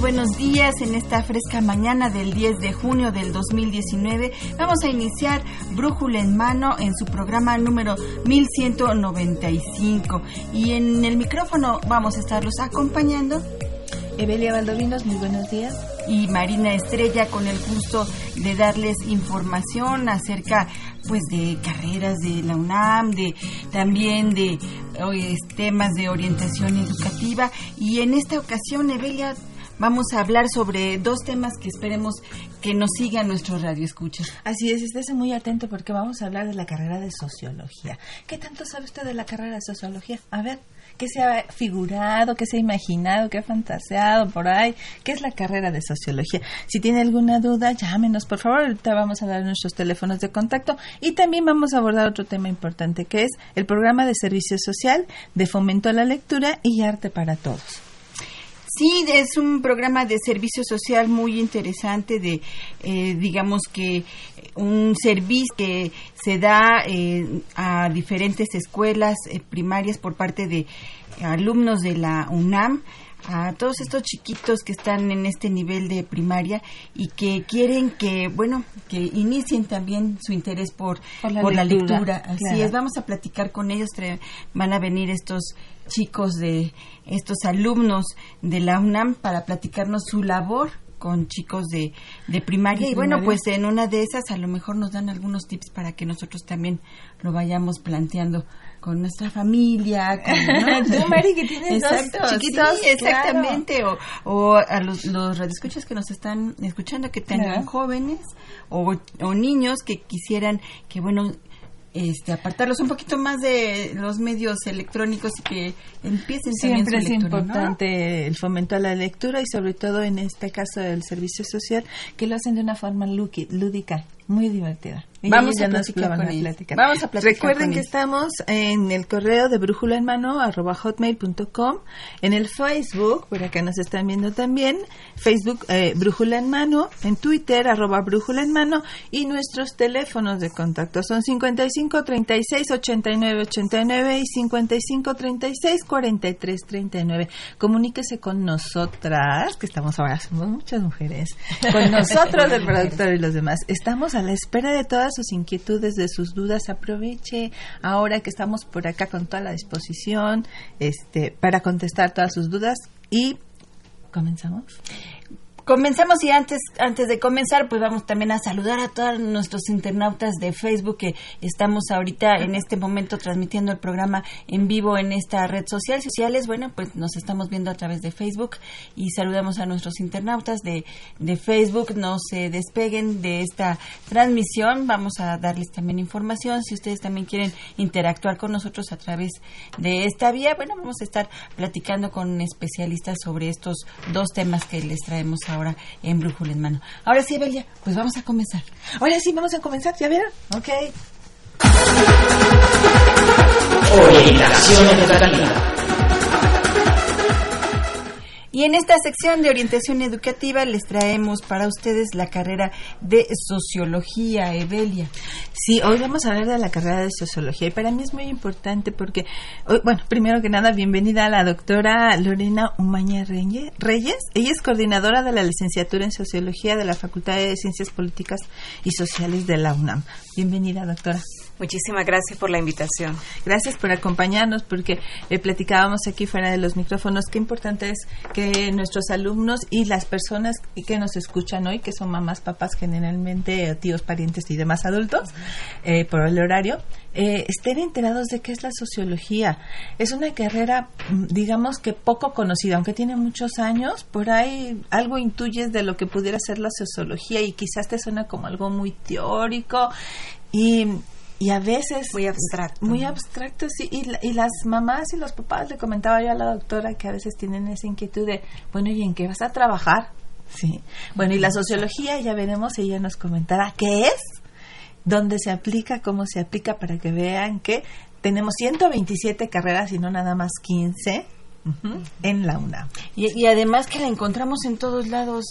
Buenos días en esta fresca mañana del 10 de junio del 2019. Vamos a iniciar Brújula en Mano en su programa número 1195 y en el micrófono vamos a estarlos acompañando. Evelia Valdovinos, muy buenos días. Y Marina Estrella con el gusto de darles información acerca pues de carreras de la UNAM, de también de temas de orientación educativa y en esta ocasión Evelia vamos a hablar sobre dos temas que esperemos que nos sigan nuestro radio escucha. Así es, estése muy atento porque vamos a hablar de la carrera de sociología. ¿Qué tanto sabe usted de la carrera de sociología? A ver, ¿qué se ha figurado, qué se ha imaginado, qué ha fantaseado por ahí? ¿Qué es la carrera de sociología? Si tiene alguna duda, llámenos, por favor. Ahorita vamos a dar nuestros teléfonos de contacto y también vamos a abordar otro tema importante que es el programa de servicio social de fomento a la lectura y arte para todos. Sí, es un programa de servicio social muy interesante, de eh, digamos que un servicio que se da eh, a diferentes escuelas eh, primarias por parte de alumnos de la UNAM a todos estos chiquitos que están en este nivel de primaria y que quieren que, bueno, que inicien también su interés por, por la, lectura. Así es, vamos a platicar con ellos, van a venir estos chicos de estos alumnos de la UNAM para platicarnos su labor con chicos de, de primaria. Y bueno pues en una de esas a lo mejor nos dan algunos tips para que nosotros también lo vayamos planteando con nuestra familia con ¿no? Mari que tienes chiquitos sí, exactamente. O, o, a los, los radioescuchas que nos están escuchando que tengan jóvenes o, o niños que quisieran que bueno este, apartarlos un poquito más de los medios electrónicos y que empiecen siempre es importante el fomento a la lectura y sobre todo en este caso del servicio social que lo hacen de una forma lúdica muy divertida. Vamos a, platicar con Vamos a Recuerden que estamos en el correo de brújula en mano arroba hotmail.com, en el Facebook, por acá nos están viendo también, Facebook eh, brújula en mano, en Twitter arroba brújula en mano y nuestros teléfonos de contacto son 55 36 89 89 y 55 36 43 39. Comuníquese con nosotras, que estamos ahora, somos muchas mujeres, con nosotros, el productor y los demás. Estamos a la espera de todas sus inquietudes, de sus dudas. Aproveche ahora que estamos por acá con toda la disposición este, para contestar todas sus dudas y comenzamos. Comenzamos y antes, antes de comenzar, pues vamos también a saludar a todos nuestros internautas de Facebook que estamos ahorita en este momento transmitiendo el programa en vivo en esta red social. Sociales, bueno, pues nos estamos viendo a través de Facebook y saludamos a nuestros internautas de, de Facebook. No se despeguen de esta transmisión. Vamos a darles también información. Si ustedes también quieren interactuar con nosotros a través de esta vía, bueno, vamos a estar platicando con especialistas sobre estos dos temas que les traemos ahora ahora en Brújula en Mano. Ahora sí, Belia, pues vamos a comenzar. Ahora sí, vamos a comenzar, ¿ya vieron? Ok. Orientación educativa. Y en esta sección de orientación educativa les traemos para ustedes la carrera de sociología, Evelia. Sí, hoy vamos a hablar de la carrera de sociología y para mí es muy importante porque, bueno, primero que nada, bienvenida a la doctora Lorena Umaña Reyes. Ella es coordinadora de la licenciatura en sociología de la Facultad de Ciencias Políticas y Sociales de la UNAM. Bienvenida, doctora. Muchísimas gracias por la invitación. Gracias por acompañarnos, porque eh, platicábamos aquí fuera de los micrófonos qué importante es que nuestros alumnos y las personas que nos escuchan hoy, que son mamás, papás generalmente, tíos, parientes y demás adultos, eh, por el horario, eh, estén enterados de qué es la sociología. Es una carrera, mm, digamos que poco conocida, aunque tiene muchos años, por ahí algo intuyes de lo que pudiera ser la sociología y quizás te suena como algo muy teórico y y a veces muy abstracto. muy abstracto sí y, y, las mamás y los papás le comentaba yo a la doctora que a veces tienen esa inquietud de bueno y en qué vas a trabajar sí. Bueno y la sociología ya veremos ella nos comentará qué es dónde se aplica cómo se aplica para que vean que tenemos 127 carreras y no nada más 15 en la UNAM. Y, y además que la encontramos en todos lados.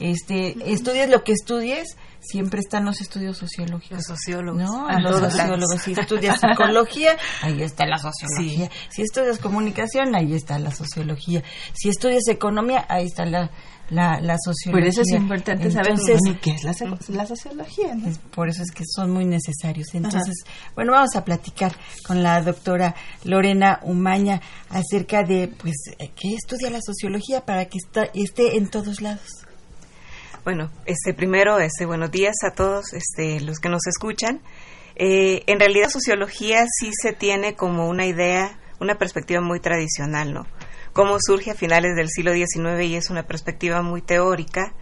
Este estudies lo que estudies siempre están los estudios sociológicos. Los sociólogos. No, los sociólogos. Si estudias psicología, ahí está la sociología. Si estudias comunicación, ahí está la sociología. Si estudias economía, ahí está la, la, sociología. Por eso es importante saber qué es la, la sociología. por eso es que son muy necesarios. Entonces, bueno, vamos a platicar con la doctora Lorena Umaña acerca de, pues, qué estudia la sociología para que está, esté en todos lados. Bueno, este primero, este buenos días a todos este, los que nos escuchan. Eh, en realidad, sociología sí se tiene como una idea, una perspectiva muy tradicional, ¿no? Cómo surge a finales del siglo XIX y es una perspectiva muy teórica.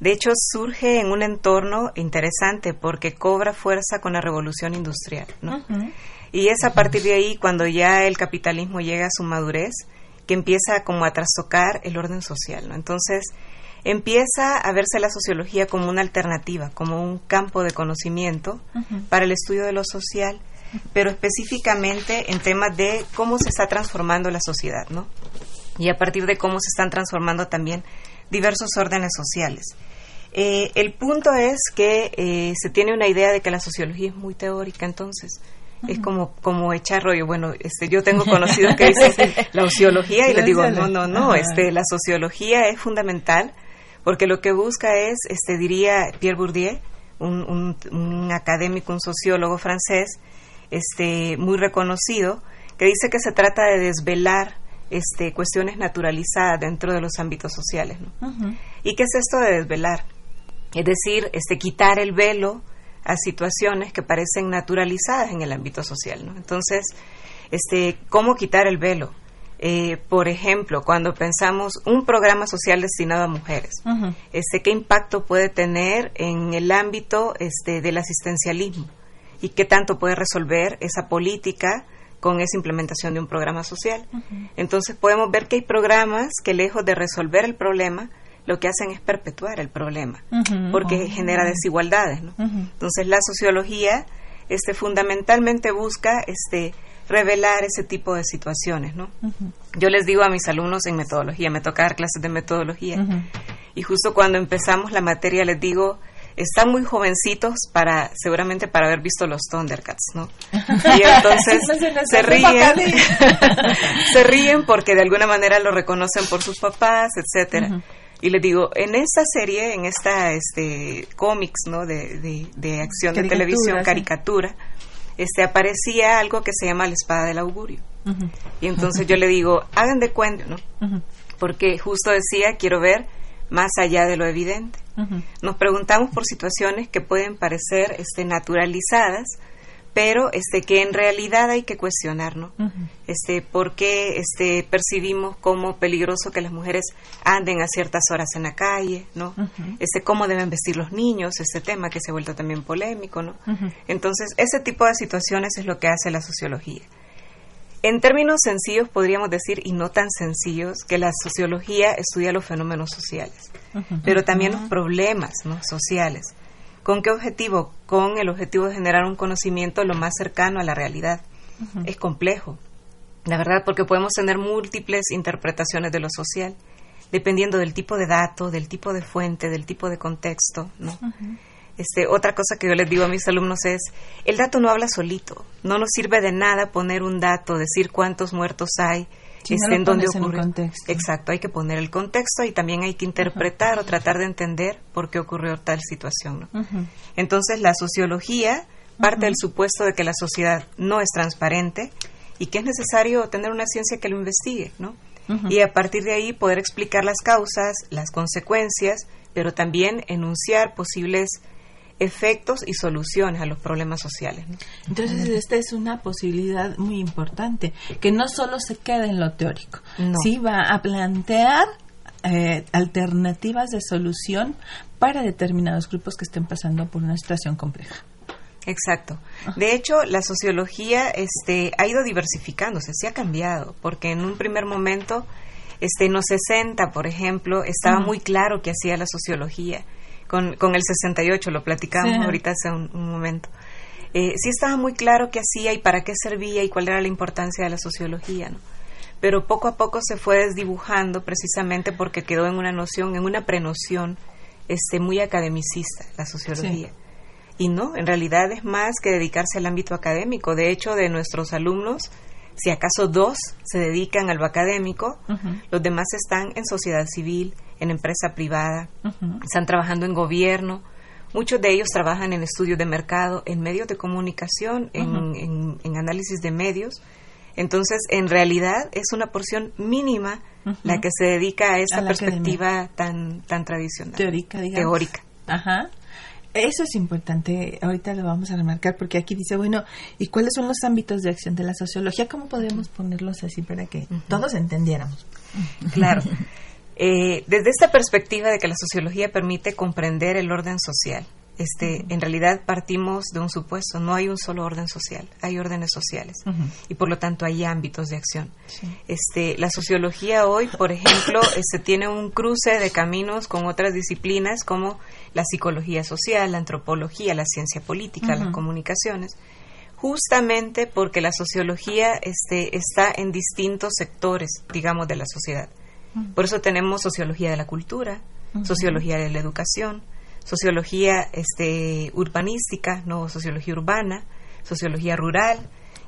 De hecho, surge en un entorno interesante porque cobra fuerza con la revolución industrial, ¿no? Y es a partir de ahí cuando ya el capitalismo llega a su madurez que empieza como a trastocar el orden social, ¿no? Entonces, empieza a verse la sociología como una alternativa, como un campo de conocimiento para el estudio de lo social, pero específicamente en temas de cómo se está transformando la sociedad, ¿no? Y a partir de cómo se están transformando también diversos órdenes sociales. Eh, el punto es que eh, se tiene una idea de que la sociología es muy teórica, entonces es como como echar rollo. Bueno, este, yo tengo conocido que dicen la sociología y les digo no, no, no, este, la sociología es fundamental porque lo que busca es, este, diría Pierre Bourdieu, un, académico, un sociólogo francés, este, muy reconocido, que dice que se trata de desvelar este, cuestiones naturalizadas dentro de los ámbitos sociales. ¿Y qué es esto de desvelar? Es decir, este, quitar el velo a situaciones que parecen naturalizadas en el ámbito social. ¿no? Entonces, este, ¿cómo quitar el velo? Eh, por ejemplo, cuando pensamos un programa social destinado a mujeres, este, ¿qué impacto puede tener en el ámbito este, del asistencialismo? ¿Y qué tanto puede resolver esa política con esa implementación de un programa social? Entonces podemos ver que hay programas que lejos de resolver el problema, lo que hacen es perpetuar el problema, porque genera desigualdades. Entonces la sociología este, fundamentalmente busca este, revelar ese tipo de situaciones, ¿no? Yo les digo a mis alumnos en metodología, me toca dar clases de metodología, y justo cuando empezamos la materia les digo, están muy jovencitos para, seguramente para haber visto los Thundercats, ¿no? Y entonces se ríen, se ríen porque de alguna manera lo reconocen por sus papás, etcétera. Y les digo, en esta serie, en esta este cómics, ¿no? De, de, acción de televisión, caricatura, este, aparecía algo que se llama la espada del augurio. Y entonces yo le digo, hagan de cuenta, ¿no? Porque justo decía, quiero ver más allá de lo evidente. Nos preguntamos por situaciones que pueden parecer este, naturalizadas, pero este que en realidad hay que cuestionar, ¿no? Este, ¿por qué este percibimos como peligroso que las mujeres anden a ciertas horas en la calle, ¿no? Este cómo deben vestir los niños, este tema que se ha vuelto también polémico, ¿no? Entonces, ese tipo de situaciones es lo que hace la sociología. En términos sencillos podríamos decir, y no tan sencillos, que la sociología estudia los fenómenos sociales, pero también los problemas ¿no? sociales. ¿Con qué objetivo? Con el objetivo de generar un conocimiento lo más cercano a la realidad. Es complejo, la verdad, porque podemos tener múltiples interpretaciones de lo social, dependiendo del tipo de dato, del tipo de fuente, del tipo de contexto, ¿no? Este, otra cosa que yo les digo a mis alumnos es, el dato no habla solito, no nos sirve de nada poner un dato, decir cuántos muertos hay, este, en dónde ocurre. Exacto, hay que poner el contexto y también hay que interpretar o tratar de entender por qué ocurrió tal situación. Entonces, la sociología parte del supuesto de que la sociedad no es transparente y que es necesario tener una ciencia que lo investigue, ¿no? Y a partir de ahí poder explicar las causas, las consecuencias, pero también enunciar posibles efectos y soluciones a los problemas sociales. Entonces, esta es una posibilidad muy importante, que no solo se queda en lo teórico, sí va a plantear eh, alternativas de solución para determinados grupos que estén pasando por una situación compleja. Exacto. De hecho, la sociología este, ha ido diversificándose, se ha cambiado, porque en un primer momento, este, en los 60, por ejemplo, estaba muy claro que hacía la sociología con, con el 68, lo platicábamos ahorita hace un, momento. Eh, sí estaba muy claro qué hacía y para qué servía y cuál era la importancia de la sociología, ¿no? Pero poco a poco se fue desdibujando precisamente porque quedó en una noción, en una prenoción este, muy academicista, la sociología. Y no, en realidad es más que dedicarse al ámbito académico. De hecho, de nuestros alumnos, si acaso dos se dedican a lo académico, los demás están en sociedad civil, en empresa privada, están trabajando en gobierno. Muchos de ellos trabajan en estudios de mercado, en medios de comunicación, en, análisis de medios. Entonces, en realidad es una porción mínima la que se dedica a esa perspectiva tan, tan tradicional. Teórica, digamos. Teórica. Ajá. Eso es importante, ahorita lo vamos a remarcar porque aquí dice, bueno, ¿y cuáles son los ámbitos de acción de la sociología? ¿Cómo podemos ponerlos así para que todos entendiéramos? Claro. Eh, desde esta perspectiva de que la sociología permite comprender el orden social, este, en realidad partimos de un supuesto, no hay un solo orden social, hay órdenes sociales y por lo tanto hay ámbitos de acción. Este, la sociología hoy, por ejemplo, este, tiene un cruce de caminos con otras disciplinas como la psicología social, la antropología, la ciencia política, las comunicaciones, justamente porque la sociología este, está en distintos sectores, digamos, de la sociedad. Por eso tenemos sociología de la cultura, sociología de la educación, sociología este, urbanística, no sociología urbana, sociología rural,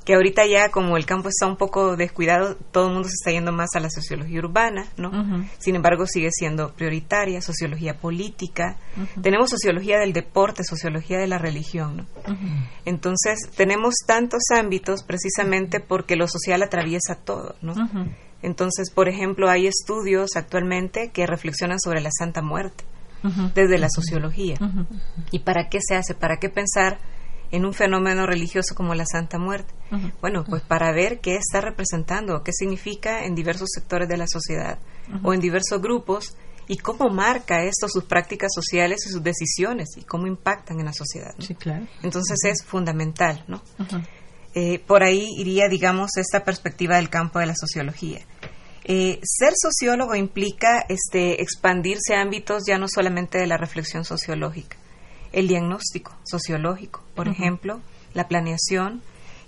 que ahorita ya como el campo está un poco descuidado, todo el mundo se está yendo más a la sociología urbana, ¿no? Sin embargo, sigue siendo prioritaria, sociología política, tenemos sociología del deporte, sociología de la religión, ¿no? Entonces, tenemos tantos ámbitos precisamente porque lo social atraviesa todo, ¿no? Entonces, por ejemplo, hay estudios actualmente que reflexionan sobre la Santa Muerte desde la sociología. ¿Y para qué se hace? ¿Para qué pensar en un fenómeno religioso como la Santa Muerte? Bueno, pues para ver qué está representando, qué significa en diversos sectores de la sociedad o en diversos grupos y cómo marca esto sus prácticas sociales y sus decisiones y cómo impactan en la sociedad. Sí, claro. Entonces es fundamental, ¿no? Eh, por ahí iría, digamos, esta perspectiva del campo de la sociología. Eh, ser sociólogo implica este, expandirse a ámbitos ya no solamente de la reflexión sociológica, el diagnóstico sociológico, por ejemplo, la planeación,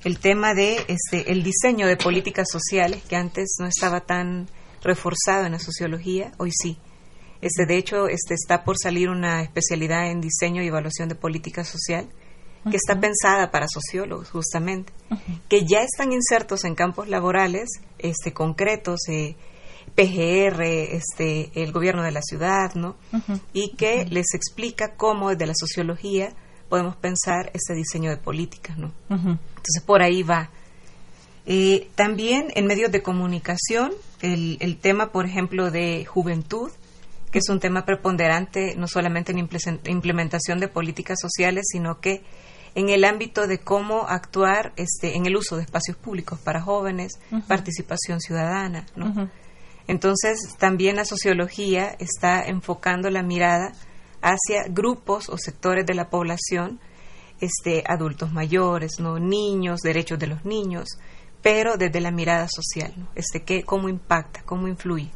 el tema de este, el diseño de políticas sociales que antes no estaba tan reforzado en la sociología, hoy sí. Este, de hecho, este, está por salir una especialidad en diseño y evaluación de política social que está pensada para sociólogos justamente, que ya están insertos en campos laborales este, concretos, eh, PGR, este, el gobierno de la ciudad, ¿no? Y que les explica cómo desde la sociología podemos pensar ese diseño de políticas, ¿no? Entonces por ahí va. Eh, también en medios de comunicación, el, el tema, por ejemplo, de juventud, que es un tema preponderante no solamente en implementación de políticas sociales, sino que en el ámbito de cómo actuar este, en el uso de espacios públicos para jóvenes, participación ciudadana. ¿no? Entonces, también la sociología está enfocando la mirada hacia grupos o sectores de la población, este, adultos mayores, no niños, derechos de los niños, pero desde la mirada social, ¿no? este, ¿qué, cómo impacta, cómo influye.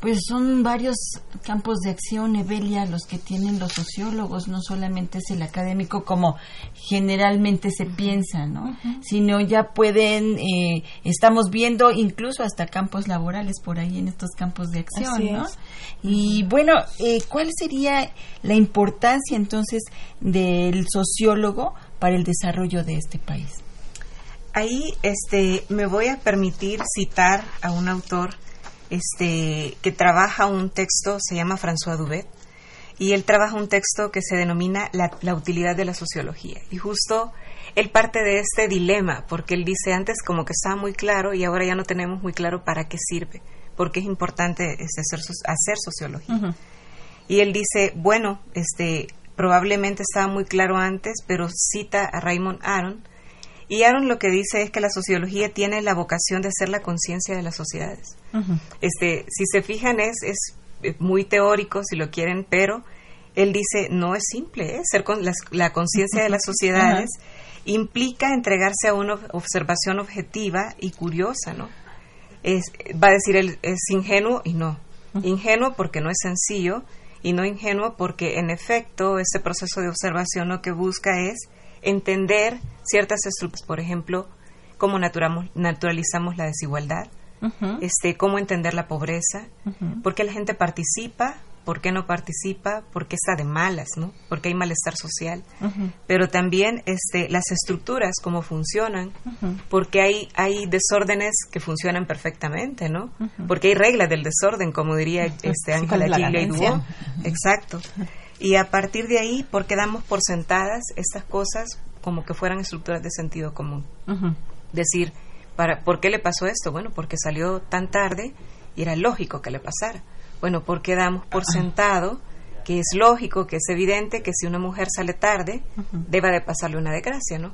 Pues son varios campos de acción, Evelia, los que tienen los sociólogos, no solamente es el académico como generalmente se piensa, ¿no? Sino ya pueden, eh, estamos viendo incluso hasta campos laborales por ahí en estos campos de acción, ¿no? Y bueno, eh, ¿cuál sería la importancia entonces del sociólogo para el desarrollo de este país? Ahí este, me voy a permitir citar a un autor este, que trabaja un texto, se llama François Dubet. y él trabaja un texto que se denomina la, la, utilidad de la sociología. Y justo él parte de este dilema, porque él dice antes como que estaba muy claro y ahora ya no tenemos muy claro para qué sirve, porque es importante este, hacer, hacer, sociología. Y él dice, bueno, este, probablemente estaba muy claro antes, pero cita a Raymond Aron, y Aaron lo que dice es que la sociología tiene la vocación de ser la conciencia de las sociedades. este, si se fijan, es, es muy teórico, si lo quieren, pero él dice, no es simple, ¿eh? ser con la, conciencia de las sociedades implica entregarse a una observación objetiva y curiosa, ¿no? Es, va a decir él, es ingenuo y no. Ingenuo porque no es sencillo y no ingenuo porque en efecto ese proceso de observación lo que busca es entender ciertas estructuras, por ejemplo, cómo naturalizamos la desigualdad, este, cómo entender la pobreza, por qué la gente participa, por qué no participa, por qué está de malas, ¿no? Porque hay malestar social, pero también este, las estructuras, cómo funcionan, porque hay, hay desórdenes que funcionan perfectamente, ¿no? Porque hay reglas del desorden, como diría este Ángela Giglia Exacto. Y a partir de ahí, ¿por qué damos por sentadas estas cosas como que fueran estructuras de sentido común? Decir, para, ¿por qué le pasó esto? Bueno, porque salió tan tarde y era lógico que le pasara. Bueno, ¿por qué damos por sentado que es lógico, que es evidente que si una mujer sale tarde, deba de pasarle una desgracia, ¿no?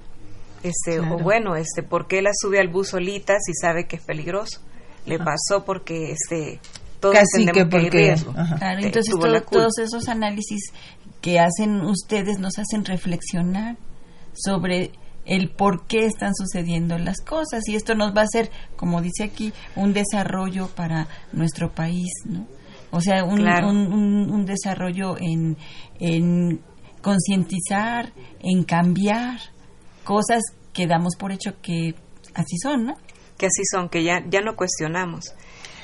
Este, o bueno, este, ¿por qué la sube al bus solita si sabe que es peligroso? Le pasó porque este todos Casi que porque, Claro, entonces todos esos análisis que hacen ustedes nos hacen reflexionar sobre el por qué están sucediendo las cosas y esto nos va a hacer, como dice aquí, un desarrollo para nuestro país, ¿no? O sea, un, un, un, desarrollo en, en concientizar, en cambiar cosas que damos por hecho que así son, ¿no? Que así son, que ya, ya no cuestionamos.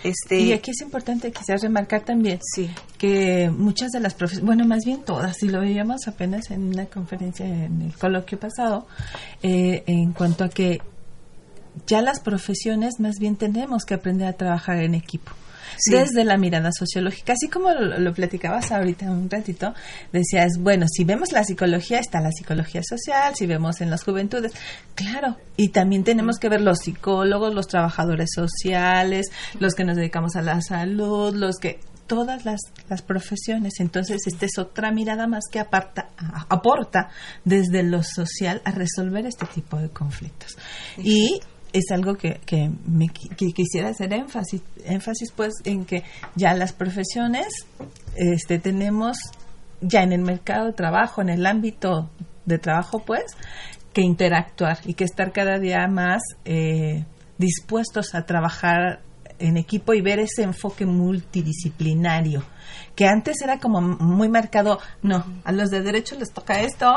Este, y aquí es importante quizás remarcar también sí. que muchas de las profesiones, bueno, más bien todas, y lo veíamos apenas en una conferencia en el coloquio pasado, eh, en cuanto a que ya las profesiones más bien tenemos que aprender a trabajar en equipo desde la mirada sociológica. Así como lo, platicabas ahorita un ratito, decías, bueno, si vemos la psicología, está la psicología social, si vemos en las juventudes, claro, y también tenemos que ver los psicólogos, los trabajadores sociales, los que nos dedicamos a la salud, los que todas las, las profesiones. Entonces, esta es otra mirada más que aparta, aporta desde lo social a resolver este tipo de conflictos. Y es algo que, que, me, quisiera hacer énfasis, énfasis pues en que ya las profesiones este, tenemos ya en el mercado de trabajo, en el ámbito de trabajo pues, que interactuar y que estar cada día más eh, dispuestos a trabajar en equipo y ver ese enfoque multidisciplinario que antes era como muy marcado, no, a los de derecho les toca esto,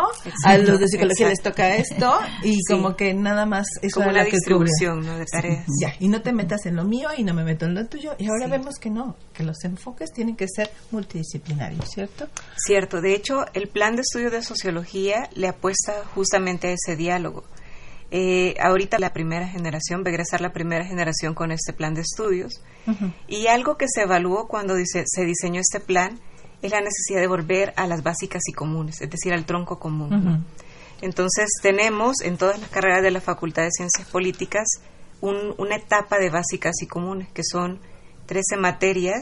a los de psicología les toca esto, y como que nada más es como una distribución de tareas. Ya, y no te metas en lo mío y no me meto en lo tuyo, y ahora vemos que no, que los enfoques tienen que ser multidisciplinarios, ¿cierto? Cierto, de hecho, el plan de estudio de sociología le apuesta justamente a ese diálogo. Eh, ahorita la primera generación, va a egresar la primera generación con este plan de estudios. Y algo que se evaluó cuando dice, se diseñó este plan es la necesidad de volver a las básicas y comunes, es decir, al tronco común. Entonces tenemos en todas las carreras de la Facultad de Ciencias Políticas una etapa de básicas y comunes, que son 13 materias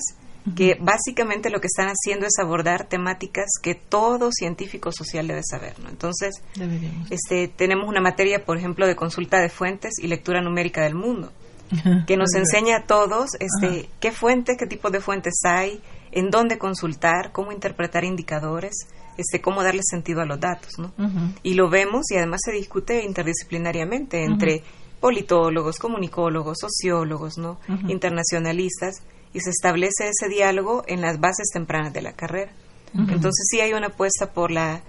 que básicamente lo que están haciendo es abordar temáticas que todo científico social debe saber. ¿no? Entonces, este, tenemos una materia, por ejemplo, de consulta de fuentes y lectura numérica del mundo, que nos enseña a todos este, qué fuentes, qué tipo de fuentes hay, en dónde consultar, cómo interpretar indicadores, este, cómo darle sentido a los datos. ¿no? Y lo vemos y además se discute interdisciplinariamente entre politólogos, comunicólogos, sociólogos, ¿no? internacionalistas y se establece ese diálogo en las bases tempranas de la carrera. Entonces sí hay una apuesta por la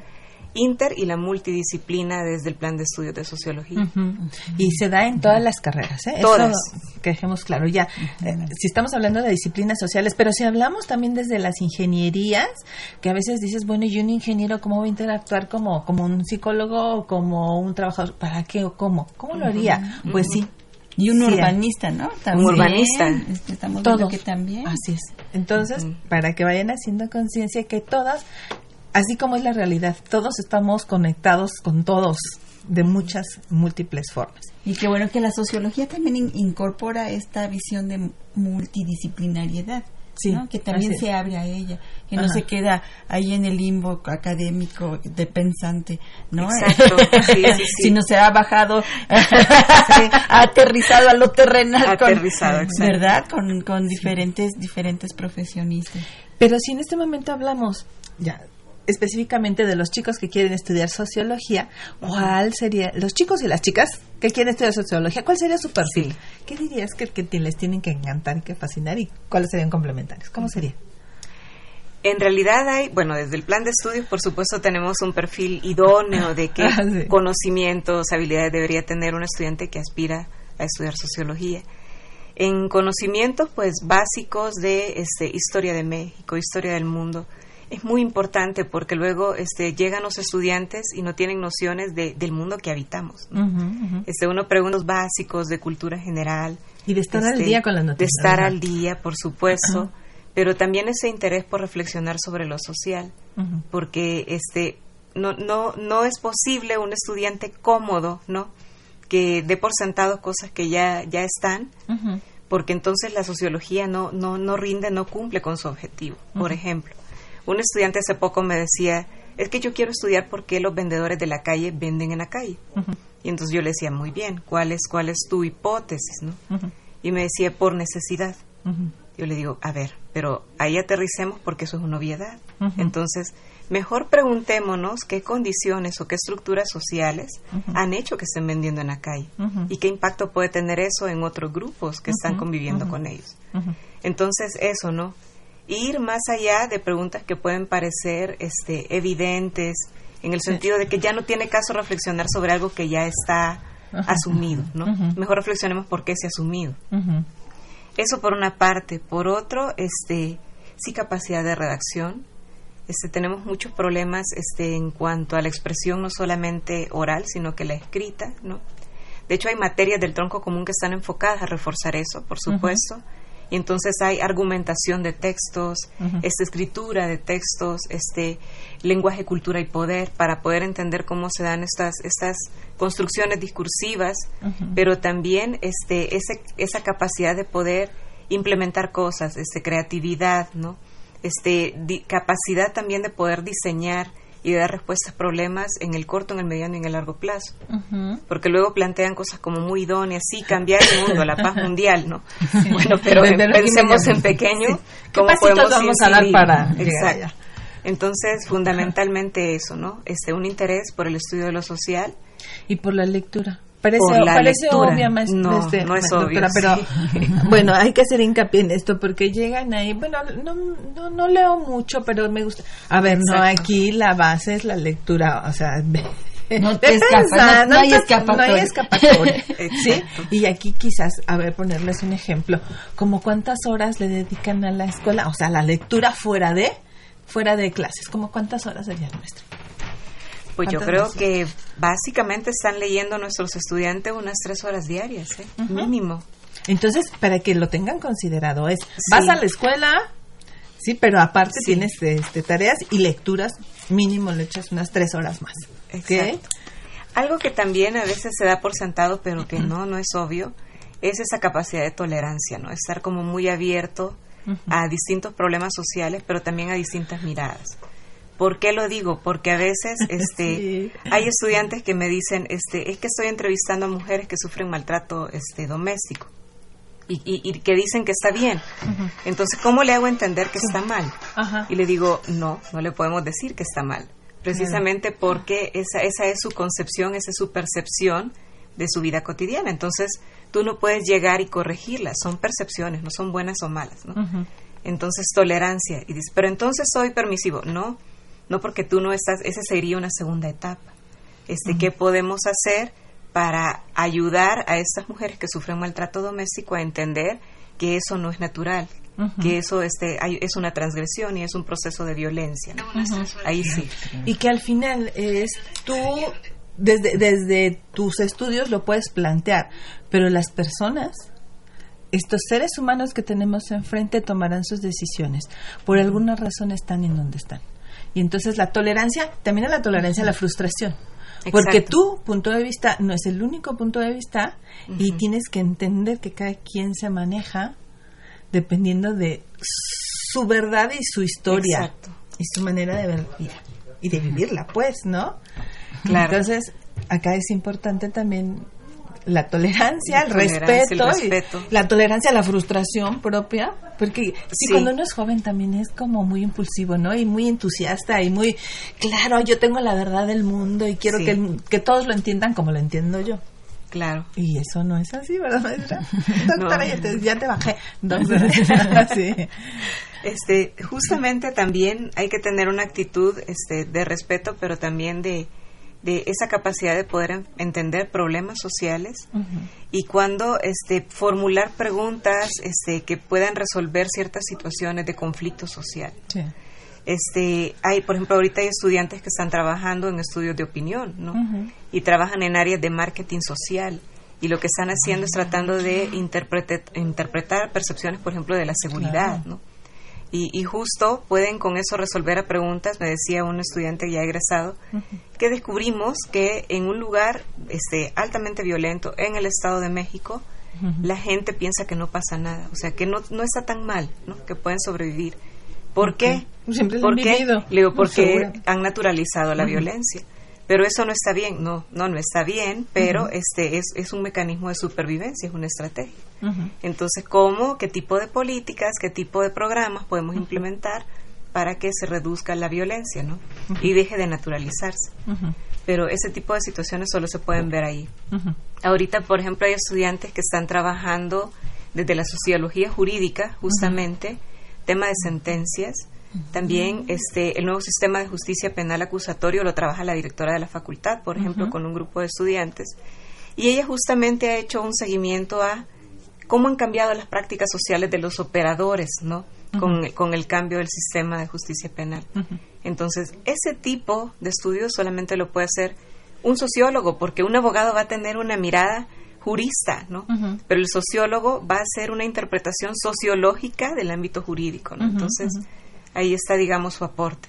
inter y la multidisciplina desde el plan de estudios de sociología. Y se da en todas las carreras, ¿eh? Todas. que dejemos claro, ya, eh, si estamos hablando de disciplinas sociales, pero si hablamos también desde las ingenierías, que a veces dices, bueno, ¿y un ingeniero cómo va a interactuar como, como un psicólogo o como un trabajador? ¿Para qué o cómo? ¿Cómo lo haría? Pues sí, Y un urbanista, ¿no? También, un urbanista. Este, estamos Todo. que también. Así es. Entonces, para que vayan haciendo conciencia que todas, así como es la realidad, todos estamos conectados con todos de muchas múltiples formas. Y qué bueno que la sociología también incorpora esta visión de multidisciplinariedad. Sí, que también se abre a ella, que no se queda ahí en el limbo académico de pensante, ¿no? Exacto, sí, sí, sino se ha bajado, ha aterrizado a lo terrenal, aterrizado, con, ¿verdad? Con, con diferentes, diferentes profesionistas. Pero si en este momento hablamos, ya, específicamente de los chicos que quieren estudiar sociología, ¿cuál sería, los chicos y las chicas que quieren estudiar sociología, cuál sería su perfil? ¿Qué dirías que, que, les tienen que encantar y que fascinar y cuáles serían complementarios? ¿Cómo sería? En realidad hay, bueno, desde el plan de estudios, por supuesto, tenemos un perfil idóneo de qué ah, conocimientos, habilidades debería tener un estudiante que aspira a estudiar sociología. En conocimientos, pues, básicos de este, historia de México, historia del mundo, es muy importante porque luego este, llegan los estudiantes y no tienen nociones de, del mundo que habitamos. Este, uno pregunta básicos de cultura general. Y de estar al este, día con las noticias. De estar al día, por supuesto, pero también ese interés por reflexionar sobre lo social, porque este, no, no, no es posible un estudiante cómodo, ¿no? Que dé por sentado cosas que ya, ya están, porque entonces la sociología no, no, no rinde, no cumple con su objetivo, por ejemplo. Un estudiante hace poco me decía, es que yo quiero estudiar por qué los vendedores de la calle venden en la calle. Y entonces yo le decía, muy bien, ¿cuál es, cuál es tu hipótesis? ¿no? Y me decía, por necesidad. Yo le digo, a ver, pero ahí aterricemos porque eso es una obviedad. Entonces, mejor preguntémonos qué condiciones o qué estructuras sociales han hecho que estén vendiendo en la calle y qué impacto puede tener eso en otros grupos que están conviviendo con ellos. Entonces, eso, ¿no? Ir más allá de preguntas que pueden parecer este, evidentes, en el sentido de que ya no tiene caso reflexionar sobre algo que ya está asumido, ¿no? Mejor reflexionemos por qué se ha asumido. Eso por una parte. Por otro, este, sí capacidad de redacción. Este, tenemos muchos problemas este, en cuanto a la expresión no solamente oral, sino que la escrita, ¿no? De hecho, hay materias del tronco común que están enfocadas a reforzar eso, por supuesto y entonces hay argumentación de textos, esta escritura de textos, este lenguaje, cultura y poder para poder entender cómo se dan estas estas construcciones discursivas, pero también este ese, esa capacidad de poder implementar cosas, este creatividad, ¿no? Este capacidad también de poder diseñar y dar respuestas a problemas en el corto, en el mediano y en el largo plazo. Porque luego plantean cosas como muy idóneas, sí, cambiar el mundo, la paz mundial, ¿no? Bueno, pero pensemos en pequeño, ¿cómo podemos vamos a dar para Exacto. Entonces, fundamentalmente eso, ¿no? Este, un interés por el estudio de lo social. Y por la lectura. Parece, parece obvia, más, no, este, no es obvio, pero bueno, hay que hacer hincapié en esto porque llegan ahí, bueno, no, no, no leo mucho, pero me gusta. A ver, no, aquí la base es la lectura, o sea, no, te escapa, no, hay escapatoria. No hay escapatoria. ¿sí? Y aquí quizás, a ver, ponerles un ejemplo, como cuántas horas le dedican a la escuela, o sea, la lectura fuera de, fuera de clases, como cuántas horas sería nuestro. Pues yo creo que básicamente están leyendo nuestros estudiantes unas tres horas diarias, ¿eh? mínimo. Entonces, para que lo tengan considerado, es, vas a la escuela, sí, pero aparte tienes este, tareas y lecturas, mínimo le echas unas tres horas más. Exacto. Algo que también a veces se da por sentado, pero que no, no es obvio, es esa capacidad de tolerancia, ¿no? Estar como muy abierto a distintos problemas sociales, pero también a distintas miradas. ¿Por qué lo digo? Porque a veces este, hay estudiantes que me dicen, este, es que estoy entrevistando a mujeres que sufren maltrato este, doméstico y, y, que dicen que está bien. Entonces, ¿cómo le hago entender que está mal? Y le digo, no, no le podemos decir que está mal, precisamente porque esa, esa es su concepción, esa es su percepción de su vida cotidiana. Entonces, tú no puedes llegar y corregirlas, son percepciones, no son buenas o malas, ¿no? Entonces, tolerancia. Y dice, pero entonces soy permisivo. No, no porque tú no estás, esa sería una segunda etapa. Este, ¿Qué podemos hacer para ayudar a estas mujeres que sufren maltrato doméstico a entender que eso no es natural, que eso este, es una transgresión y es un proceso de violencia. Ahí sí. Y que al final es tú desde, desde tus estudios lo puedes plantear, pero las personas, estos seres humanos que tenemos enfrente tomarán sus decisiones. Por alguna razón están en donde están. Y entonces la tolerancia, también la tolerancia a la frustración. Porque tu punto de vista no es el único punto de vista y tienes que entender que cada quien se maneja dependiendo de su verdad y su historia y su manera de ver vida y de vivirla, pues, ¿no? Claro. Entonces, acá es importante también la tolerancia, el, respeto, la tolerancia a la frustración propia, porque sí. cuando uno es joven también es como muy impulsivo, ¿no? Y muy entusiasta y muy, claro, yo tengo la verdad del mundo y quiero que, que todos lo entiendan como lo entiendo yo. Claro. Y eso no es así, ¿verdad, maestra? Doctora, ya, te, ya, te, bajé. sí. Este, justamente también hay que tener una actitud este, de respeto, pero también de, de esa capacidad de poder entender problemas sociales y cuando este formular preguntas este que puedan resolver ciertas situaciones de conflicto social. Este, hay, por ejemplo, ahorita hay estudiantes que están trabajando en estudios de opinión, ¿no? Y trabajan en áreas de marketing social y lo que están haciendo es tratando de interpretar, interpretar percepciones, por ejemplo, de la seguridad, ¿no? Y, justo pueden con eso resolver a preguntas, me decía un estudiante ya egresado, que descubrimos que en un lugar este, altamente violento, en el Estado de México, la gente piensa que no pasa nada, o sea, que no, no está tan mal, ¿no? que pueden sobrevivir. ¿Por qué? Siempre ¿Por qué? Le digo, porque han naturalizado la violencia pero eso no está bien, no, no, no está bien, pero este es, es un mecanismo de supervivencia, es una estrategia. Entonces, ¿cómo, qué tipo de políticas, qué tipo de programas podemos implementar para que se reduzca la violencia, ¿no? Y deje de naturalizarse. Pero ese tipo de situaciones solo se pueden ver ahí. Ahorita, por ejemplo, hay estudiantes que están trabajando desde la sociología jurídica, justamente, tema de sentencias, también este, el nuevo sistema de justicia penal acusatorio lo trabaja la directora de la facultad, por ejemplo, con un grupo de estudiantes. Y ella justamente ha hecho un seguimiento a cómo han cambiado las prácticas sociales de los operadores, ¿no? con, con, el cambio del sistema de justicia penal. Entonces, ese tipo de estudios solamente lo puede hacer un sociólogo, porque un abogado va a tener una mirada jurista, ¿no? Pero el sociólogo va a hacer una interpretación sociológica del ámbito jurídico, ¿no? Entonces, ahí está, digamos, su aporte.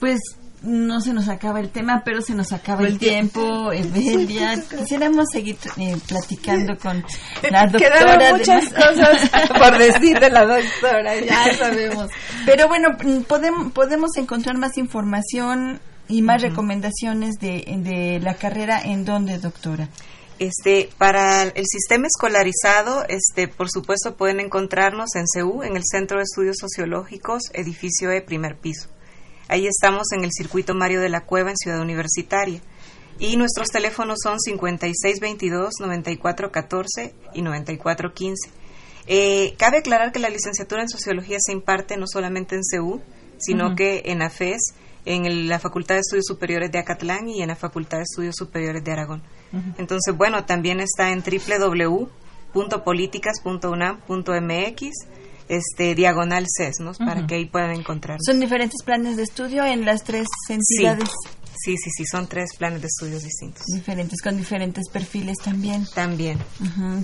Pues no se nos acaba el tema, pero se nos acaba el, tiempo, Evelia. Quisiéramos seguir eh, platicando con la doctora. Quedaron muchas cosas por decir de la doctora, ya sabemos. Pero bueno, podemos, podemos encontrar más información y más recomendaciones de, de la carrera en dónde, doctora. Este, para el sistema escolarizado, este, por supuesto pueden encontrarnos en CEU, en el Centro de Estudios Sociológicos, edificio E, primer piso. Ahí estamos en el circuito Mario de la Cueva, en Ciudad Universitaria. Y nuestros teléfonos son 5622-9414 y 9415. Eh, cabe aclarar que la licenciatura en Sociología se imparte no solamente en CEU, sino que en AFES, en la Facultad de Estudios Superiores de Acatlán y en la Facultad de Estudios Superiores de Aragón. Entonces, bueno, también está en www.políticas.unam.mx este diagonal CES, ¿no? Para que ahí puedan encontrar. ¿Son diferentes planes de estudio en las tres entidades? Sí, sí, sí, son tres planes de estudios distintos. Diferentes, con diferentes perfiles también. También.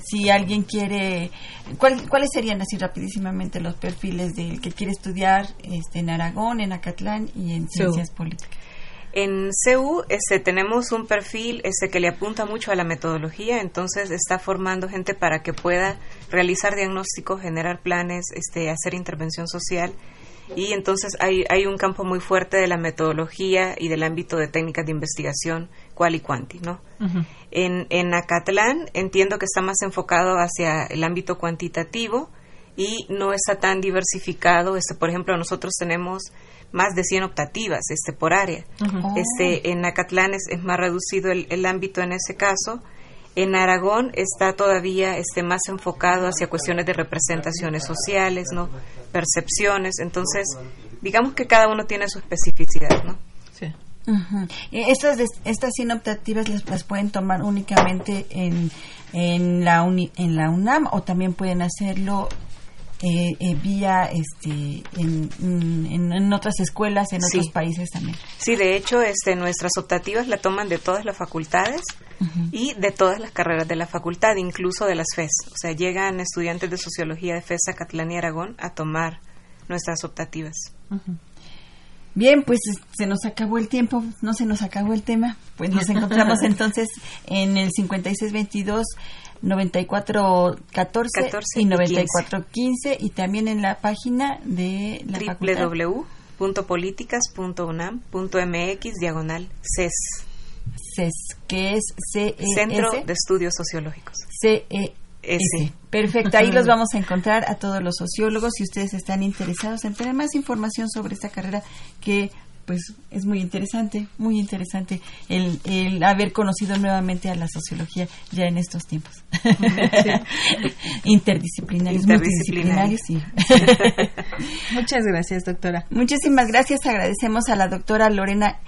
Si alguien quiere, ¿cuáles serían así rapidísimamente los perfiles del que quiere estudiar este, en Aragón, en Acatlán y en Ciencias Políticas? En CEU este, tenemos un perfil este, que le apunta mucho a la metodología, entonces está formando gente para que pueda realizar diagnósticos, generar planes, este, hacer intervención social y entonces hay, hay un campo muy fuerte de la metodología y del ámbito de técnicas de investigación cual y cuanti, ¿no? en, en Acatlán entiendo que está más enfocado hacia el ámbito cuantitativo y no está tan diversificado. Este, por ejemplo, nosotros tenemos más de 100 optativas este, por área. este, en Acatlán es, más reducido el, el, ámbito en ese caso. En Aragón está todavía este, más enfocado hacia cuestiones de representaciones sociales, ¿no? percepciones. Entonces, digamos que cada uno tiene su especificidad. ¿no? Sí. Estas, estas 100 optativas las, pueden tomar únicamente en, en, la en la UNAM o también pueden hacerlo eh, eh, vía este en, otras escuelas en otros países también. Sí de hecho este nuestras optativas la toman de todas las facultades y de todas las carreras de la facultad incluso de las FES. O sea llegan estudiantes de sociología de FES Catlán y Aragón a tomar nuestras optativas Bien, pues se nos acabó el tiempo, no se nos acabó el tema. Pues nos encontramos entonces en el 5622 9414 y 9415 y también en la página de la www.políticas.unam.mx diagonal CES. CES, que es CES. Centro de Estudios Sociológicos. CES. Perfecto, ahí los vamos a encontrar a todos los sociólogos si ustedes están interesados en tener más información sobre esta carrera que pues es muy interesante, muy interesante el, el haber conocido nuevamente a la sociología ya en estos tiempos. Interdisciplinarios, multidisciplinarios, sí. Muchas gracias, doctora. Muchísimas gracias. Agradecemos a la doctora Lorena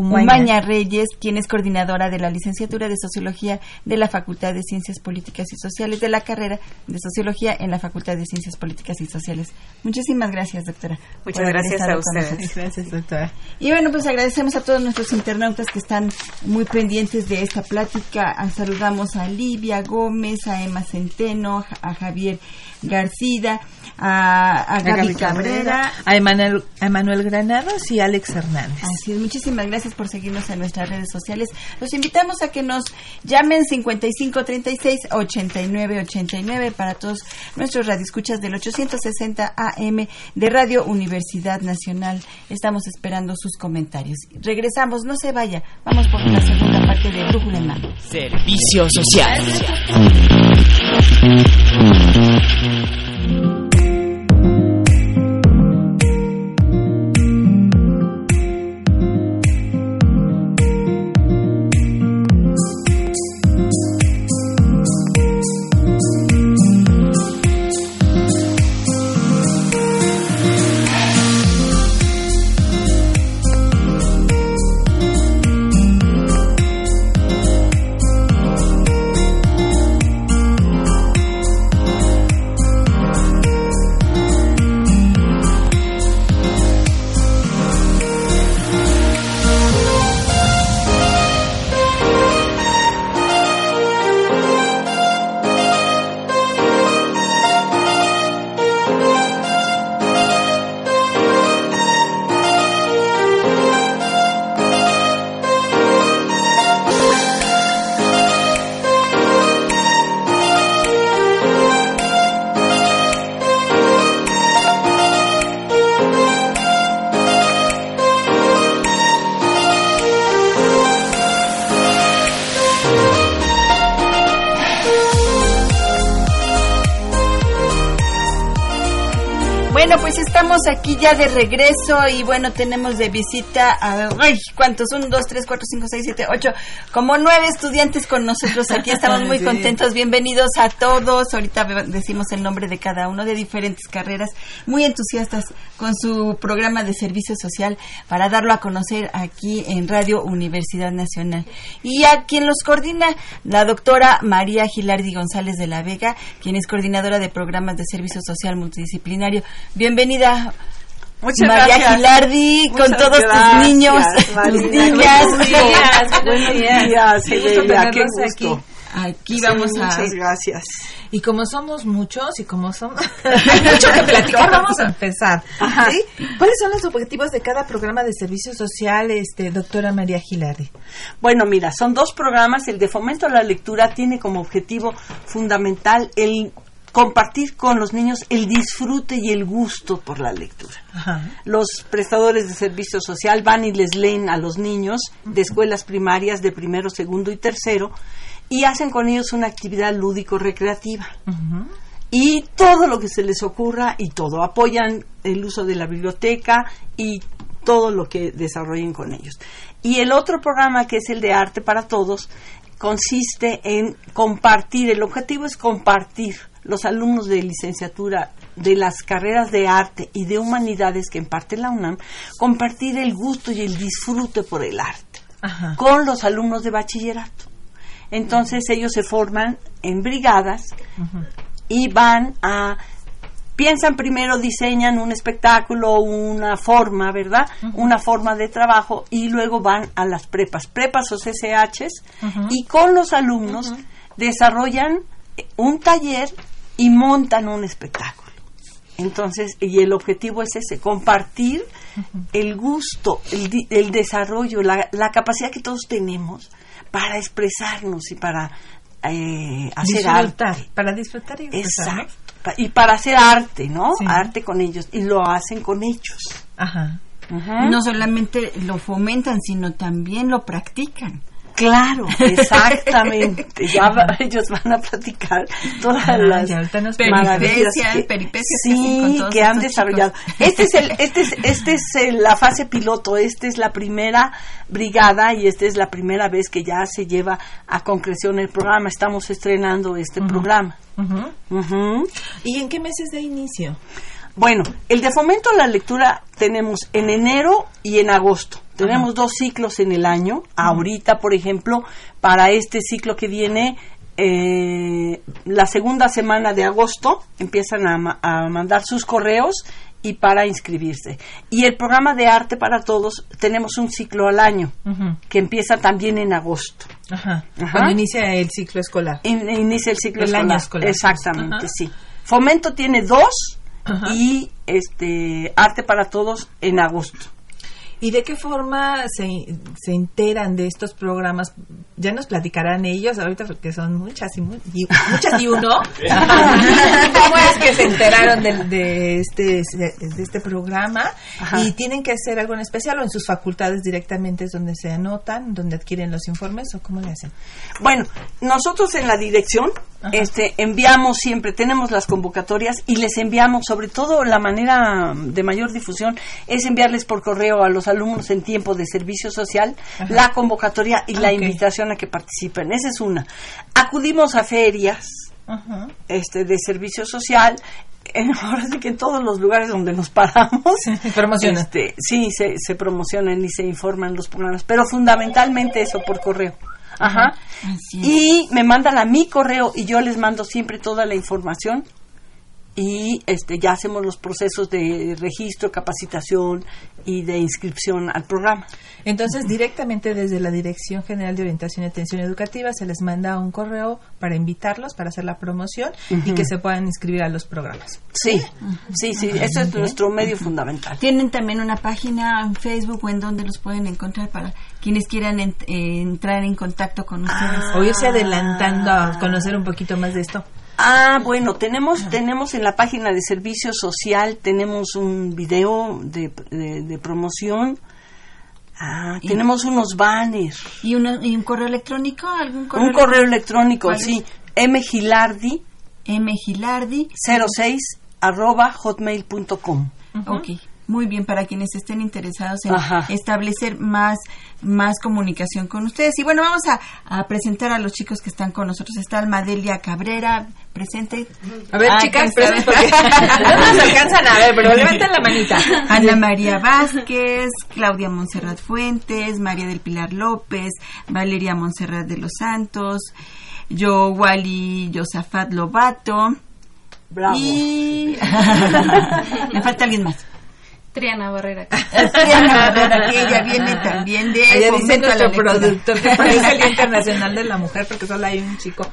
Umaña. Reyes, quien es coordinadora de la licenciatura de Sociología de la Facultad de Ciencias Políticas y Sociales de la carrera de Sociología en la Facultad de Ciencias Políticas y Sociales. Muchísimas gracias, doctora. Muchas gracias a ustedes. Gracias, doctora. Y bueno, pues agradecemos a todos nuestros internautas que están muy pendientes de esta plática. Ah, saludamos a Livia Gómez, a Emma Centeno, a Javier García, a, Gaby Cabrera, a Emanuel, Granados y a Alex Hernández. Así es, muchísimas gracias por seguirnos en nuestras redes sociales. Los invitamos a que nos llamen 55 36 89 89 para todos nuestros radioescuchas del 860 AM de Radio Universidad Nacional. Estamos esperando sus comentarios. Regresamos, no se vaya. Vamos por la segunda parte de Brújula en Mano. Servicio social. Aquí ya de regreso y bueno, tenemos de visita a, ay, ¿cuántos? Un, dos, tres, cuatro, cinco, seis, siete, ocho, como nueve estudiantes con nosotros aquí. Estamos muy contentos. Bienvenidos a todos. Ahorita decimos el nombre de cada uno de diferentes carreras. Muy entusiastas con su programa de servicio social para darlo a conocer aquí en Radio Universidad Nacional. Y a quien los coordina, la doctora María Gilardi González de la Vega, quien es coordinadora de programas de servicio social multidisciplinario. Bienvenida, Muchas María gracias. Gilardi, con todos tus niños, tus niñas. Buenos días, buenos días. Qué gusto. Aquí vamos a. Muchas gracias. Y como somos muchos y como somos. mucho que platicar, vamos a empezar. ¿sí? ¿Cuáles son los objetivos de cada programa de servicio social, este, doctora María Gilardi? Bueno, mira, son dos programas. El de fomento a la lectura tiene como objetivo fundamental el compartir con los niños el disfrute y el gusto por la lectura. Los prestadores de servicio social van y les leen a los niños de escuelas primarias de primero, segundo y tercero y hacen con ellos una actividad lúdico-recreativa. Y todo lo que se les ocurra y todo, apoyan el uso de la biblioteca y todo lo que desarrollen con ellos. Y el otro programa, que es el de Arte para Todos, consiste en compartir, el objetivo es compartir los alumnos de licenciatura de las carreras de arte y de humanidades que imparte la UNAM, compartir el gusto y el disfrute por el arte con los alumnos de bachillerato. Entonces ellos se forman en brigadas y van a piensan primero, diseñan un espectáculo, una forma, ¿verdad? Una forma de trabajo y luego van a las prepas, prepas o CCHs y con los alumnos desarrollan un taller y montan un espectáculo. Entonces, y el objetivo es ese, compartir el gusto, el, el desarrollo, la, la, capacidad que todos tenemos para expresarnos y para eh, hacer arte. Para disfrutar y Exacto. Y para hacer arte, ¿no? Arte con ellos. Y lo hacen con ellos. Ajá. No solamente lo fomentan, sino también lo practican. Claro, exactamente. ya ellos van a platicar todas las peripecias, que, peripecias sí, que han desarrollado. Este es el, este es, este es la fase piloto. Esta es la primera brigada y esta es la primera vez que ya se lleva a concreción el programa. Estamos estrenando este programa. ¿Y en qué meses de inicio? Bueno, el de fomento a la lectura tenemos en enero y en agosto. Tenemos dos ciclos en el año. Ahorita, por ejemplo, para este ciclo que viene, eh, la segunda semana de agosto empiezan a, mandar sus correos y para inscribirse. Y el programa de arte para todos tenemos un ciclo al año que empieza también en agosto. Cuando inicia el ciclo escolar. inicia el ciclo escolar. Exactamente, sí. Fomento tiene dos y este arte para todos en agosto. ¿Y de qué forma se, se enteran de estos programas? Ya nos platicarán ellos ahorita porque son muchas y, muchas y uno. ¿Cómo es que se enteraron de, de este de este programa? Y tienen que hacer algo en especial o en sus facultades directamente es donde se anotan, donde adquieren los informes o cómo le hacen. Bueno, nosotros en la dirección este enviamos siempre tenemos las convocatorias y les enviamos sobre todo la manera de mayor difusión es enviarles por correo a los alumnos en tiempo de servicio social la convocatoria y la invitación a que participen. Esa es una. Acudimos a ferias este de servicio social en, ahora sí que en todos los lugares donde nos paramos promocionan. Este, sí, se, se promocionan y se informan los programas, pero fundamentalmente eso por correo. Ajá. Y me mandan a mi correo y yo les mando siempre toda la información y este ya hacemos los procesos de registro, capacitación y de inscripción al programa. Entonces, directamente desde la Dirección General de Orientación y Atención Educativa se les manda un correo para invitarlos, para hacer la promoción y que se puedan inscribir a los programas. Sí, sí, sí, eso es nuestro medio fundamental. ¿Tienen también una página en Facebook o en donde los pueden encontrar para quienes quieran entrar en contacto con ustedes? o irse adelantando a conocer un poquito más de esto. Ah, bueno, tenemos tenemos en la página de servicio social tenemos un video de, de, promoción. Ah, tenemos unos banners. ¿Y, un correo electrónico? ¿Algún correo un correo electrónico, sí. mgilardi. mgilardi. 06 arroba hotmail.com. Ok muy bien para quienes estén interesados en establecer más, más comunicación con ustedes. Y bueno, vamos a, presentar a los chicos que están con nosotros. Está Almadelia Cabrera, presente. A ver, ah, chicas, no nos alcanzan a ver, pero levanten la manita. Ana María Vázquez, Claudia Monserrat Fuentes, María del Pilar López, Valeria Monserrat de los Santos, yo, Wally Josafat Lobato. Bravo. Y me falta alguien más. Triana Barrera. Triana Barrera, que ella viene también de ella dice nuestro productor que parece el Día Internacional de la Mujer porque solo hay un chico.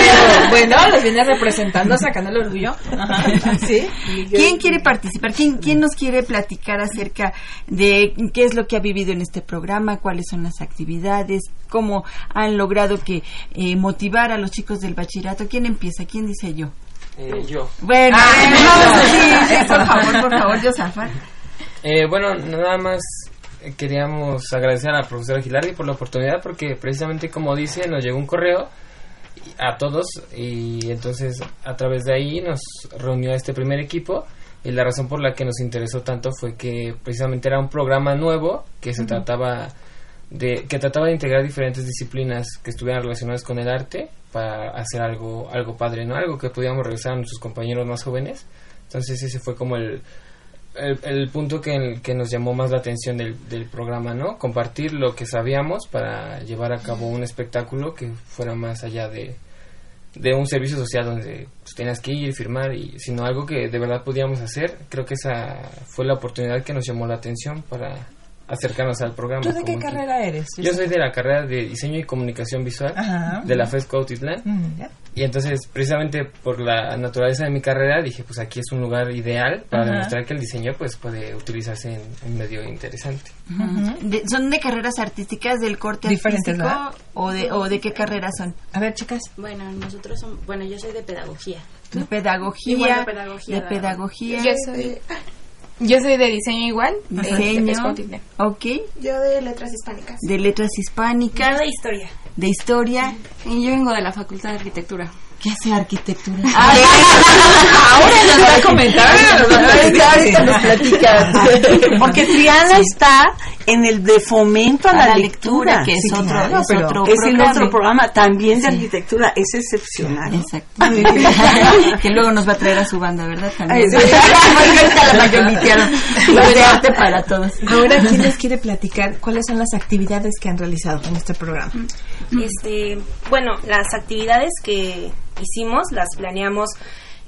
bueno, los viene representando, sacando el orgullo. ¿Sí? ¿Quién quiere participar? ¿Quién, ¿Quién nos quiere platicar acerca de qué es lo que ha vivido en este programa? ¿Cuáles son las actividades? ¿Cómo han logrado que eh, motivar a los chicos del bachillerato? ¿Quién empieza? ¿Quién dice yo? Eh, yo. Bueno, ah, sí, por favor, por favor, yo eh, bueno, nada más queríamos agradecer a la profesora Gilardi por la oportunidad porque precisamente como dice nos llegó un correo a todos y entonces a través de ahí nos reunió este primer equipo y la razón por la que nos interesó tanto fue que precisamente era un programa nuevo que se trataba de que trataba de integrar diferentes disciplinas que estuvieran relacionadas con el arte para hacer algo algo padre no algo que pudiéramos regresar a nuestros compañeros más jóvenes. Entonces ese fue como el el, punto que, que, nos llamó más la atención del, del, programa, ¿no? Compartir lo que sabíamos para llevar a cabo un espectáculo que fuera más allá de, de un servicio social donde pues, tenías que ir, firmar, y, sino algo que de verdad podíamos hacer. Creo que esa fue la oportunidad que nos llamó la atención para acercarnos al programa. ¿Tú de qué carrera eres? Yo soy de la carrera de diseño y comunicación visual de la FESCO Autitlán. Mm, y entonces, precisamente por la naturaleza de mi carrera, dije, pues aquí es un lugar ideal para demostrar que el diseño pues puede utilizarse en un medio interesante. ¿Son de carreras artísticas del corte artístico o de, o de qué carreras son? A ver, chicas. Bueno, nosotros somos, bueno, yo soy de pedagogía. De pedagogía. de pedagogía. De pedagogía. Yo soy yo soy de diseño igual. Diseño. ok. Yo de letras hispánicas. De letras hispánicas. de historia. De historia. Y yo vengo de la Facultad de Arquitectura. ¿Qué hace arquitectura? ahora nos va a comentar. Ahorita nos platica. Porque Triana está en el de fomento a, la, lectura, que es, otro, es, otro es el otro programa también de arquitectura. Es excepcional. Exacto. que luego nos va a traer a su banda, ¿verdad? También. la de arte para todos. Ahora, ¿quién les quiere platicar cuáles son las actividades que han realizado en este programa? Este, bueno, las actividades que hicimos, las planeamos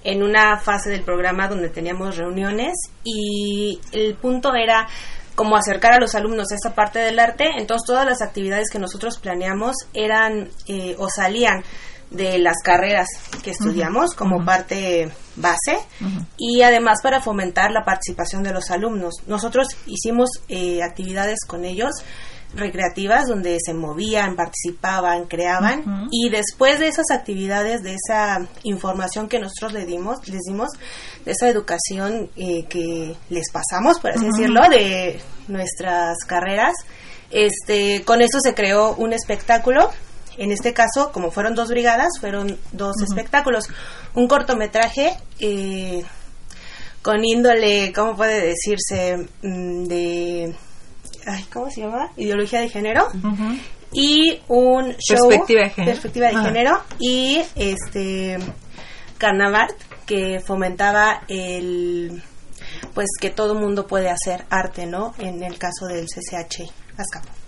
en una fase del programa donde teníamos reuniones y el punto era como acercar a los alumnos a esta parte del arte, entonces todas las actividades que nosotros planeamos eran eh, o salían de las carreras que estudiamos como parte base y además para fomentar la participación de los alumnos. Nosotros hicimos eh, actividades con ellos recreativas donde se movían, participaban, creaban y después de esas actividades, de esa información que nosotros les dimos, les dimos, de esa educación eh, que les pasamos, por así decirlo, de nuestras carreras, este, con eso se creó un espectáculo. En este caso, como fueron dos brigadas, fueron dos espectáculos. Un cortometraje eh, con índole, ¿cómo puede decirse? Mm, de ay, ¿cómo se llama? Ideología de género. Y un show. Perspectiva de género. Perspectiva de género. Y este. Carnaval, que fomentaba el. Pues que todo mundo puede hacer arte, ¿no? En el caso del CCH Azcapo.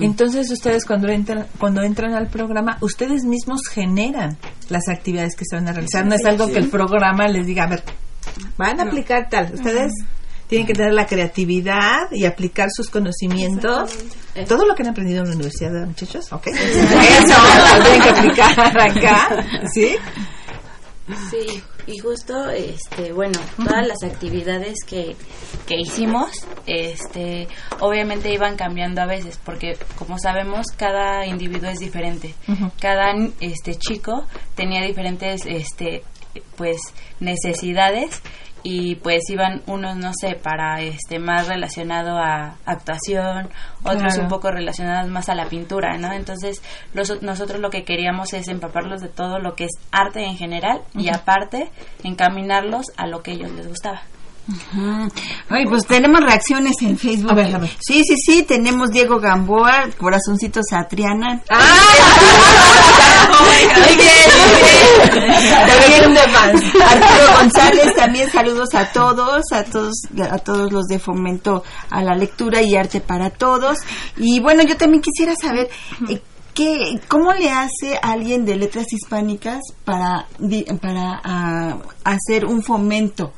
Entonces ustedes cuando entran cuando entran al programa, ustedes mismos generan las actividades que se van a realizar. no es algo que el programa les diga, a ver, van a aplicar tal. Ustedes tienen que tener la creatividad y aplicar sus conocimientos. Todo lo que han aprendido en la universidad, muchachos, ¿ok? Eso, lo tienen que aplicar acá, ¿sí? Sí, y justo, este, bueno, todas las actividades que, que hicimos, este, obviamente iban cambiando a veces, porque como sabemos, cada individuo es diferente. Cada, este, chico tenía diferentes, este, pues, necesidades y pues iban unos no sé para este más relacionado a actuación otros un poco relacionados más a la pintura no entonces nosotros lo que queríamos es empaparlos de todo lo que es arte en general y aparte encaminarlos a lo que a ellos les gustaba Ay, pues tenemos reacciones en Facebook. A ver, a ver. Sí, sí, sí, tenemos Diego Gamboa, Corazoncito Satriana. ¡Ah! muy bien, muy bien. Arturo González, también saludos a todos, a todos, a todos los de Fomento a la Lectura y Arte para Todos. Y bueno, yo también quisiera saber... Eh, ¿Qué, ¿Cómo le hace alguien de letras hispánicas para, para ah, hacer un fomento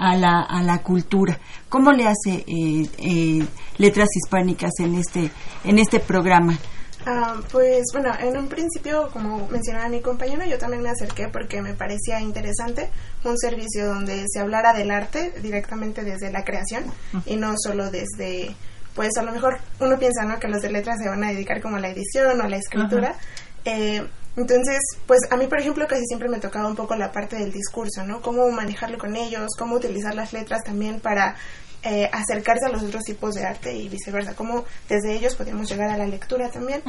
a la, a la cultura. ¿Cómo le hace eh, eh, Letras Hispánicas en este, en este programa? Ah, pues bueno, en un principio, como mencionaba mi compañero, yo también me acerqué porque me parecía interesante un servicio donde se hablara del arte directamente desde la creación y no solo desde, pues a lo mejor uno piensa ¿no? que los de letras se van a dedicar como a la edición o a la escritura. Eh, entonces, pues a mí, por ejemplo, casi siempre me tocaba un poco la parte del discurso, ¿no? Cómo manejarlo con ellos, cómo utilizar las letras también para eh, acercarse a los otros tipos de arte y viceversa, cómo desde ellos podíamos llegar a la lectura también.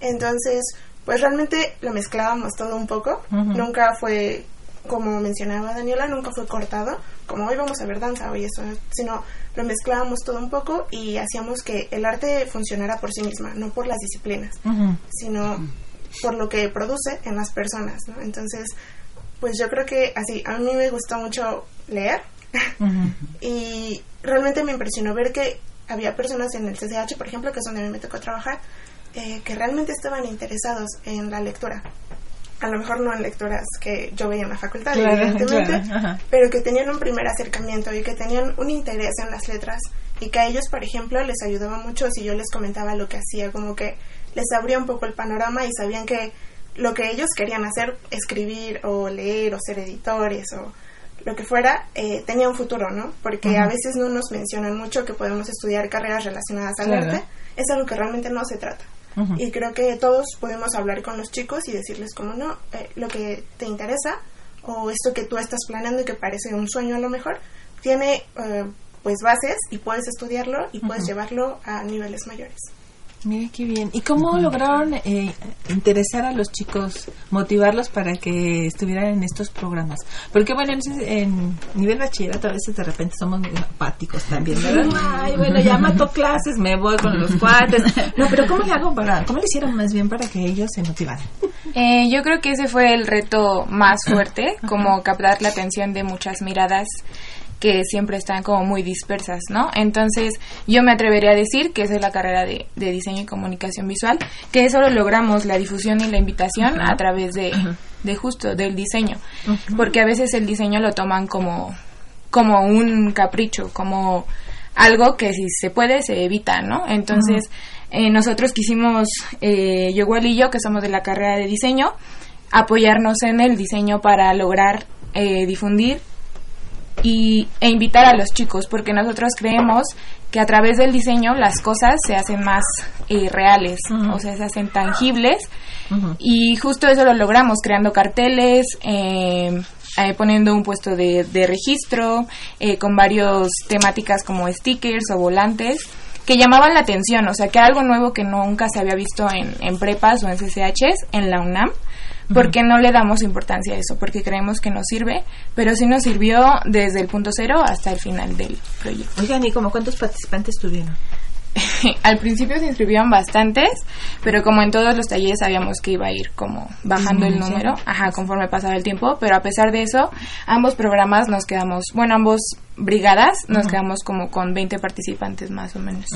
Entonces, pues realmente lo mezclábamos todo un poco. Nunca fue, como mencionaba Daniela, nunca fue cortado, como hoy vamos a ver danza, hoy eso, sino lo mezclábamos todo un poco y hacíamos que el arte funcionara por sí misma, no por las disciplinas, sino por lo que produce en las personas, ¿no? Entonces, pues yo creo que así, a mí me gustó mucho leer y realmente me impresionó ver que había personas en el CCH, por ejemplo, que es donde a mí me tocó trabajar, eh, que realmente estaban interesados en la lectura. a lo mejor no en lecturas que yo veía en la facultad, evidentemente, pero que tenían un primer acercamiento y que tenían un interés en las letras y que a ellos, por ejemplo, les ayudaba mucho si yo les comentaba lo que hacía, como que les abría un poco el panorama y sabían que lo que ellos querían hacer, escribir o leer o ser editores o lo que fuera, eh, tenía un futuro, ¿no? Porque a veces no nos mencionan mucho que podemos estudiar carreras relacionadas al arte, es algo que realmente no se trata. Y creo que todos podemos hablar con los chicos y decirles como no, eh, lo que te interesa o esto que tú estás planeando y que parece un sueño a lo mejor, tiene eh, pues bases y puedes estudiarlo y puedes llevarlo a niveles mayores. Mira qué bien. ¿Y cómo lograron eh, interesar a los chicos, motivarlos para que estuvieran en estos programas? Porque bueno, en, nivel bachillerato a veces de repente somos muy apáticos también, ¿verdad? Ay, bueno, ya mato clases, me voy con los cuates. No, pero ¿cómo le hago para, cómo le hicieron más bien para que ellos se motivaran? Eh, yo creo que ese fue el reto más fuerte, como captar la atención de muchas miradas que siempre están como muy dispersas, ¿no? Entonces, yo me atrevería a decir que esa es la carrera de, diseño y comunicación visual, que eso lo logramos, la difusión y la invitación a través de, de, justo del diseño, porque a veces el diseño lo toman como, como un capricho, como algo que si se puede se evita, ¿no? Entonces, eh, nosotros quisimos, eh, yo igual y yo, que somos de la carrera de diseño, apoyarnos en el diseño para lograr eh, difundir y, e invitar a los chicos, porque nosotros creemos que a través del diseño las cosas se hacen más eh, reales, o sea, se hacen tangibles. Y justo eso lo logramos creando carteles, eh, eh, poniendo un puesto de, de registro, con varios temáticas como stickers o volantes que llamaban la atención, o sea, que era algo nuevo que nunca se había visto en, en prepas o en CCHs en la UNAM porque no le damos importancia a eso, porque creemos que nos sirve, pero sí nos sirvió desde el punto cero hasta el final del proyecto. Oigan, ¿y como cuántos participantes tuvieron? al principio se inscribían bastantes, pero como en todos los talleres sabíamos que iba a ir como bajando el número, ajá, conforme pasaba el tiempo, pero a pesar de eso, ambos programas nos quedamos, bueno, ambos brigadas nos quedamos como con 20 participantes más o menos.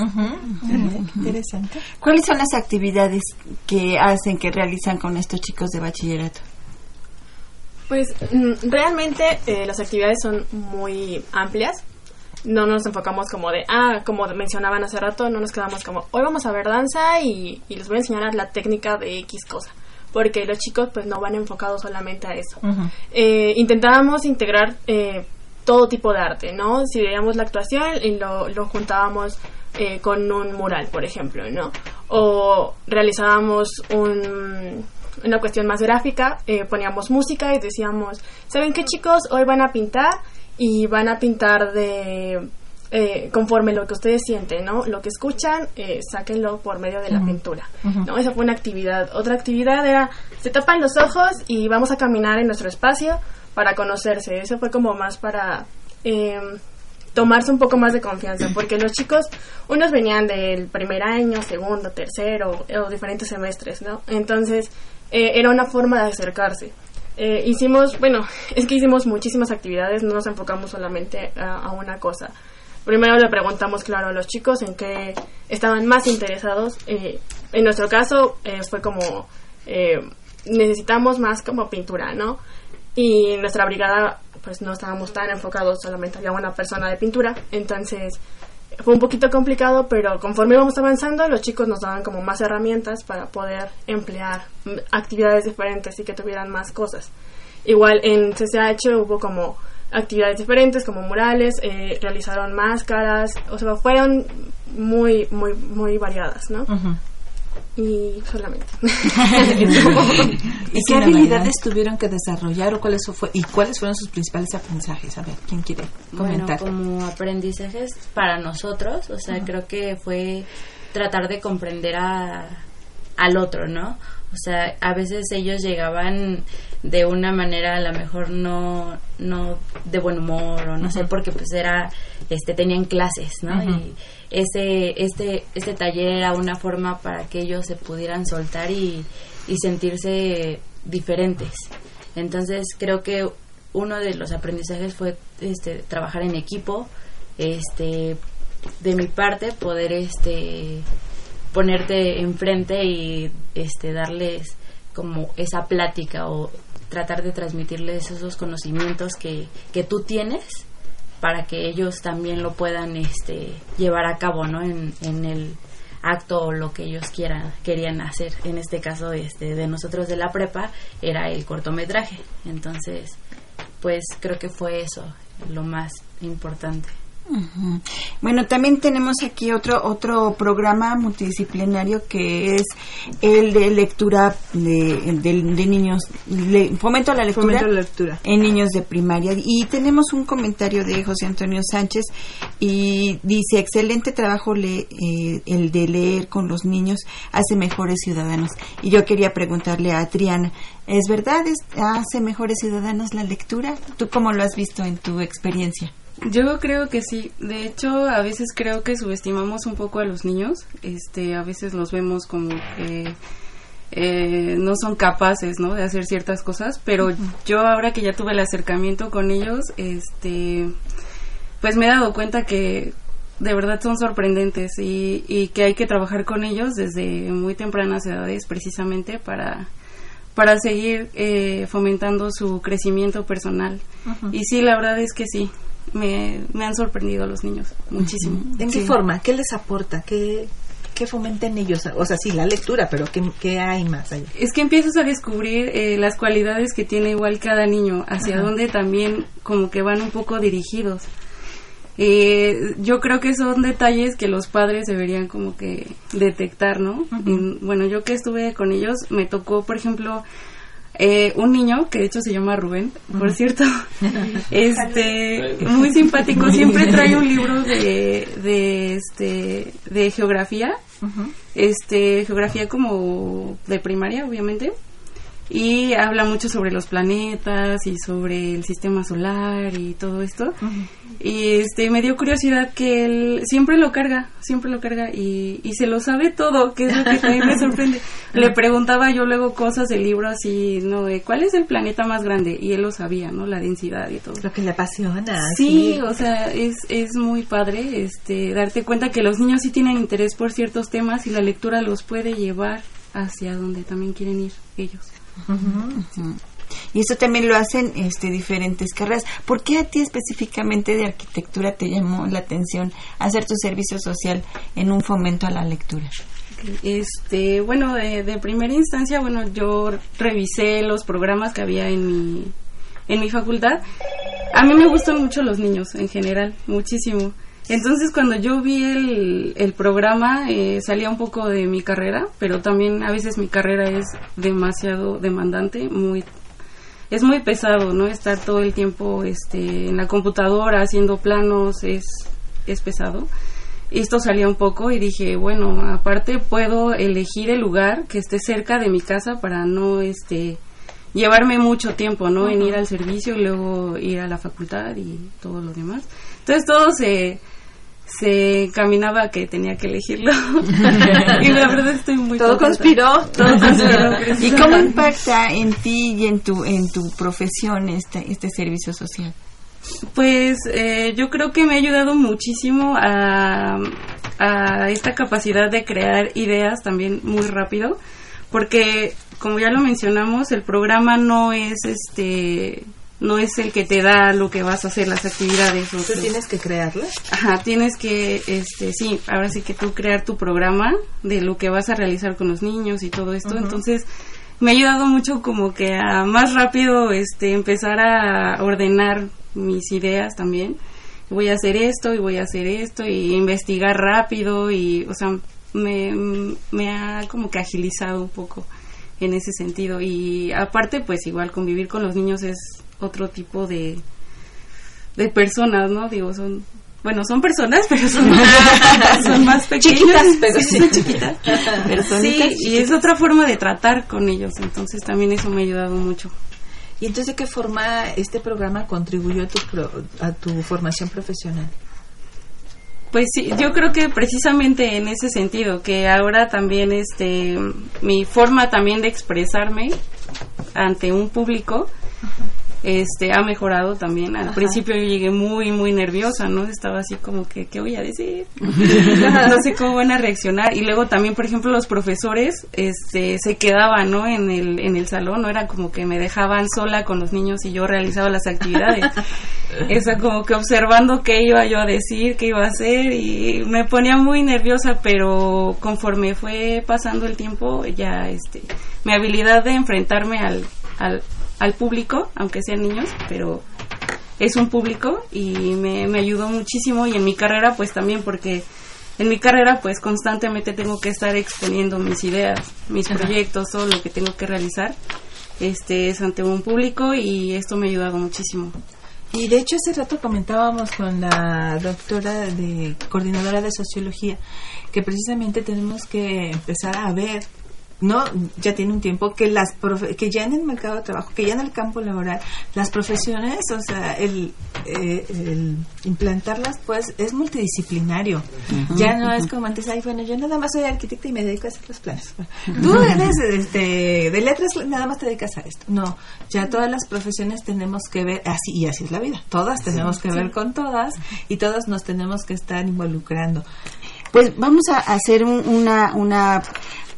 Interesante. ¿Cuáles son las actividades que hacen, que realizan con estos chicos de bachillerato? Pues mm, realmente eh, las actividades son muy amplias no nos enfocamos como de, ah, como mencionaban hace rato, no nos quedamos como, hoy vamos a ver danza y, les voy a enseñar la técnica de X cosa. Porque los chicos pues no van enfocados solamente a eso. Eh, intentábamos integrar eh, todo tipo de arte, ¿no? Si veíamos la actuación y lo, lo juntábamos eh, con un mural, por ejemplo, ¿no? O realizábamos un, una cuestión más gráfica, poníamos música y decíamos, ¿saben qué chicos? Hoy van a pintar y van a pintar de eh, conforme lo que ustedes sienten, ¿no? Lo que escuchan, eh, sáquenlo por medio de la pintura, ¿no? Esa fue una actividad. Otra actividad era, se tapan los ojos y vamos a caminar en nuestro espacio para conocerse. Eso fue como más para em, tomarse un poco más de confianza, porque los chicos, unos venían del primer año, segundo, tercero, o diferentes semestres, ¿no? Entonces, eh, era una forma de acercarse. Eh, hicimos, bueno, es que hicimos muchísimas actividades, no nos enfocamos solamente a, una cosa. Primero le preguntamos, claro, a los chicos en qué estaban más interesados. Eh, en nuestro caso eh, fue como, necesitamos más como pintura, ¿no? Y en nuestra brigada, pues no estábamos tan enfocados, solamente había una persona de pintura, entonces fue un poquito complicado, pero conforme íbamos avanzando, los chicos nos daban como más herramientas para poder emplear actividades diferentes y que tuvieran más cosas. Igual en CCH hubo como actividades diferentes, como murales, eh, realizaron máscaras, o sea, fueron muy, muy, muy variadas, ¿no? Y solamente. ¿Y qué habilidades tuvieron que desarrollar o cuáles fue y cuáles fueron sus principales aprendizajes? A ver, ¿quién quiere comentar? como aprendizajes para nosotros, o sea, creo que fue tratar de comprender a, al otro, ¿no? O sea, a veces ellos llegaban de una manera a lo mejor no no de buen humor o no sé porque pues era este tenían clases, ¿no? Y ese este este taller era una forma para que ellos se pudieran soltar y, y sentirse diferentes. Entonces, creo que uno de los aprendizajes fue este trabajar en equipo, este de mi parte poder este ponerte enfrente y este darles como esa plática o tratar de transmitirles esos conocimientos que, que tú tienes para que ellos también lo puedan este, llevar a cabo ¿no? en, en el acto o lo que ellos quieran querían hacer. En este caso este de nosotros de la prepa era el cortometraje. Entonces pues creo que fue eso lo más importante bueno, también tenemos aquí otro otro programa multidisciplinario que es el de lectura de, de, niños, fomento a la lectura, lectura en niños de primaria. Y tenemos un comentario de José Antonio Sánchez y dice, excelente trabajo le, eh, el de leer con los niños, hace mejores ciudadanos. Y yo quería preguntarle a Adriana, ¿es verdad? ¿Hace mejores ciudadanos la lectura? ¿Tú cómo lo has visto en tu experiencia? Yo creo que sí. De hecho, a veces creo que subestimamos un poco a los niños. Este, a veces los vemos como que eh, no son capaces, ¿no? De hacer ciertas cosas. Pero yo ahora que ya tuve el acercamiento con ellos, este, pues me he dado cuenta que de verdad son sorprendentes y, y que hay que trabajar con ellos desde muy tempranas edades, precisamente para para seguir eh, fomentando su crecimiento personal. Y sí, la verdad es que sí, me, han sorprendido los niños muchísimo. ¿En qué forma? ¿Qué les aporta? ¿Qué, qué fomenten ellos? O sea, sí, la lectura, pero ¿qué, qué hay más allá? Es que empiezas a descubrir eh, las cualidades que tiene igual cada niño, hacia dónde también como que van un poco dirigidos. Eh, yo creo que son detalles que los padres deberían como que detectar, ¿no? bueno, yo que estuve con ellos, me tocó, por ejemplo, eh, un niño que de hecho se llama Rubén, por cierto, este, muy simpático, siempre trae un libro de, de este, de geografía, este, geografía como de primaria, obviamente, y habla mucho sobre los planetas y sobre el sistema solar y todo esto. Y este me dio curiosidad que él siempre lo carga, siempre lo carga y, y se lo sabe todo, que es lo que también me sorprende. Le preguntaba yo luego cosas del libro así, ¿no? De cuál es el planeta más grande y él lo sabía, ¿no? La densidad y todo. Lo que le apasiona. Sí, o sea, es, es muy padre este darte cuenta que los niños sí tienen interés por ciertos temas y la lectura los puede llevar hacia donde también quieren ir ellos. Y eso también lo hacen este, diferentes carreras. ¿Por qué a ti específicamente de arquitectura te llamó la atención hacer tu servicio social en un fomento a la lectura? Este, bueno, de, de primera instancia, bueno, yo revisé los programas que había en mi, en mi facultad. A mí me gustan mucho los niños en general, muchísimo. Entonces cuando yo vi el, el programa eh, salía un poco de mi carrera, pero también a veces mi carrera es demasiado demandante, muy es muy pesado, ¿no? Estar todo el tiempo este, en la computadora haciendo planos es, es pesado. Esto salía un poco y dije, bueno, aparte puedo elegir el lugar que esté cerca de mi casa para no este llevarme mucho tiempo, ¿no? En ir al servicio y luego ir a la facultad y todo lo demás. Entonces todo se se caminaba que tenía que elegirlo. y la verdad estoy muy Todo conspiró. Todo conspiró. ¿Y cómo impacta en ti y en tu, en tu profesión este, este servicio social? Pues eh, yo creo que me ha ayudado muchísimo a, a esta capacidad de crear ideas también muy rápido, porque como ya lo mencionamos, el programa no es este no es el que te da lo que vas a hacer, las actividades. ¿Tú tienes que crearlas? Ajá, tienes que, este, sí, ahora sí que tú crear tu programa de lo que vas a realizar con los niños y todo esto. Entonces, me ha ayudado mucho como que a más rápido, este, empezar a ordenar mis ideas también. Voy a hacer esto y voy a hacer esto y investigar rápido y, o sea, me, me ha como que agilizado un poco en ese sentido. Y aparte, pues igual convivir con los niños es otro tipo de, de personas, ¿no? Digo, son, bueno, son personas, pero son, son más pequeñas. Chiquitas, pero sí, son chiquitas. Sí, y es otra forma de tratar con ellos, entonces también eso me ha ayudado mucho. ¿Y entonces de qué forma este programa contribuyó a tu, a tu formación profesional? Pues sí, yo creo que precisamente en ese sentido, que ahora también este mi forma también de expresarme ante un público este ha mejorado también. Al principio yo llegué muy, muy nerviosa, ¿no? Estaba así como que, ¿qué voy a decir? no sé cómo van a reaccionar. Y luego también, por ejemplo, los profesores este, se quedaban, ¿no? En el, en el salón, ¿no? Era como que me dejaban sola con los niños y yo realizaba las actividades. Eso como que observando qué iba yo a decir, qué iba a hacer y me ponía muy nerviosa, pero conforme fue pasando el tiempo, ya este, mi habilidad de enfrentarme al, al, al público, aunque sean niños, pero es un público y me, me ayudó muchísimo y en mi carrera pues también porque en mi carrera pues constantemente tengo que estar exponiendo mis ideas, mis proyectos, todo lo que tengo que realizar este es ante un público y esto me ha ayudado muchísimo. Y de hecho hace rato comentábamos con la doctora de coordinadora de sociología que precisamente tenemos que empezar a ver no ya tiene un tiempo que las que ya en el mercado de trabajo que ya en el campo laboral las profesiones o sea el, eh, implantarlas pues es multidisciplinario. Ya no es como antes ay bueno yo nada más soy arquitecta y me dedico a hacer los planes tú eres este de letras nada más te dedicas a esto. No ya todas las profesiones tenemos que ver así y así es la vida. Todas tenemos que ver con todas y todas nos tenemos que estar involucrando. Pues vamos a hacer una, una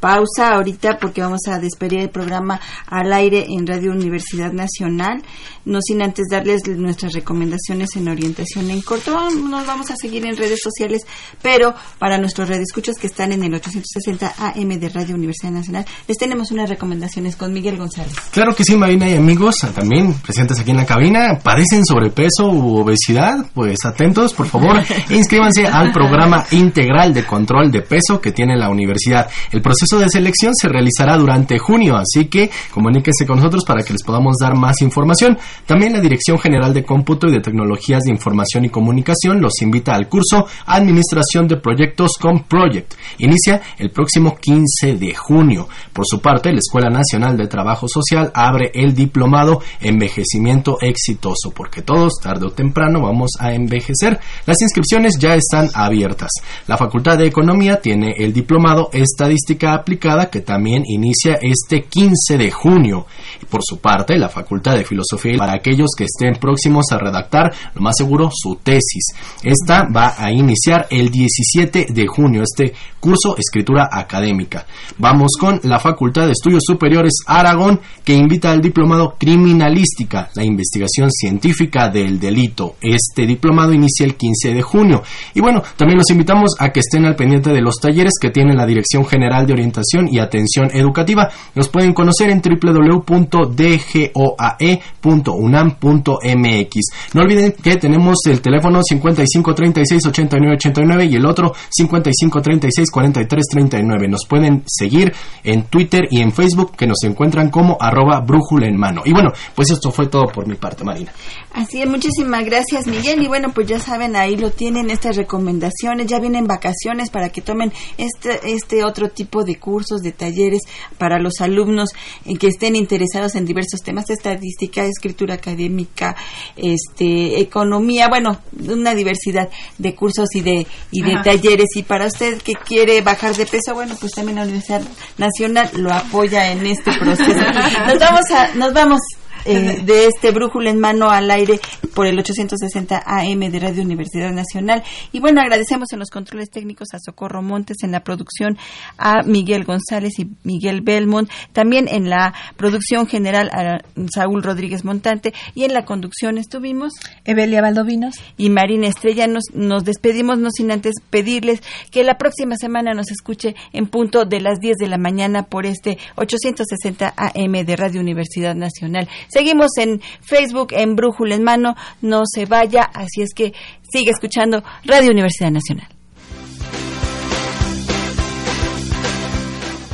pausa ahorita porque vamos a despedir el programa al aire en Radio Universidad Nacional, no sin antes darles nuestras recomendaciones en orientación en corto. Nos vamos a seguir en redes sociales, pero para nuestros redescuchos que están en el 860 AM de Radio Universidad Nacional, les tenemos unas recomendaciones con Miguel González. Claro que sí, Marina y amigos, también presentes aquí en la cabina, padecen sobrepeso u obesidad, pues atentos, por favor, inscríbanse al programa integral de control de peso que tiene la universidad. El proceso de selección se realizará durante junio, así que comuníquense con nosotros para que les podamos dar más información. También la Dirección General de Cómputo y de Tecnologías de Información y Comunicación los invita al curso Administración de Proyectos con Project. Inicia el próximo 15 de junio. Por su parte, la Escuela Nacional de Trabajo Social abre el diplomado Envejecimiento Exitoso, porque todos, tarde o temprano, vamos a envejecer. Las inscripciones ya están abiertas. La Facultad de Economía tiene el diplomado Estadística aplicada que también inicia este 15 de junio. Por su parte, la Facultad de Filosofía para aquellos que estén próximos a redactar, lo más seguro, su tesis. Esta va a iniciar el 17 de junio, este curso Escritura Académica. Vamos con la Facultad de Estudios Superiores Aragón, que invita al diplomado Criminalística, la investigación científica del delito. Este diplomado inicia el 15 de junio. Y bueno, también los invitamos a que estén al pendiente de los talleres que tiene la Dirección General de Orientación y atención educativa. Nos pueden conocer en www.dgoae.unam.mx. No olviden que tenemos el teléfono 55368989 y el otro 55364339. Nos pueden seguir en Twitter y en Facebook que nos encuentran como arroba brújula en mano. Y bueno, pues esto fue todo por mi parte, Marina. Así es, muchísimas gracias, Miguel. Y bueno, pues ya saben, ahí lo tienen estas recomendaciones. Ya vienen vacaciones para que tomen este, este otro tipo de cursos, de talleres para los alumnos en que estén interesados en diversos temas estadística, escritura académica, este, economía, bueno, una diversidad de cursos y de, y de talleres. Y para usted que quiere bajar de peso, bueno, pues también la Universidad Nacional lo apoya en este proceso. Nos vamos a, nos vamos eh, de este brújula en mano al aire por el 860 AM de Radio Universidad Nacional. Y bueno, agradecemos en los controles técnicos a Socorro Montes, en la producción a Miguel González y Miguel Belmont, también en la producción general a Saúl Rodríguez Montante y en la conducción estuvimos Evelia Valdovinos y Marina Estrella. Nos, nos despedimos no sin antes pedirles que la próxima semana nos escuche en punto de las 10 de la mañana por este 860 AM de Radio Universidad Nacional. Seguimos en Facebook, en Brújula en Mano. No se vaya, así es que sigue escuchando Radio Universidad Nacional.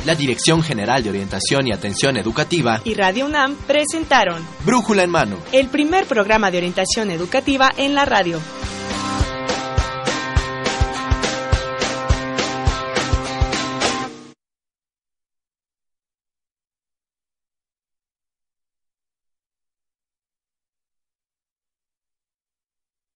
La Dirección General de Orientación y Atención Educativa y Radio UNAM presentaron Brújula en Mano, el primer programa de orientación educativa en la radio.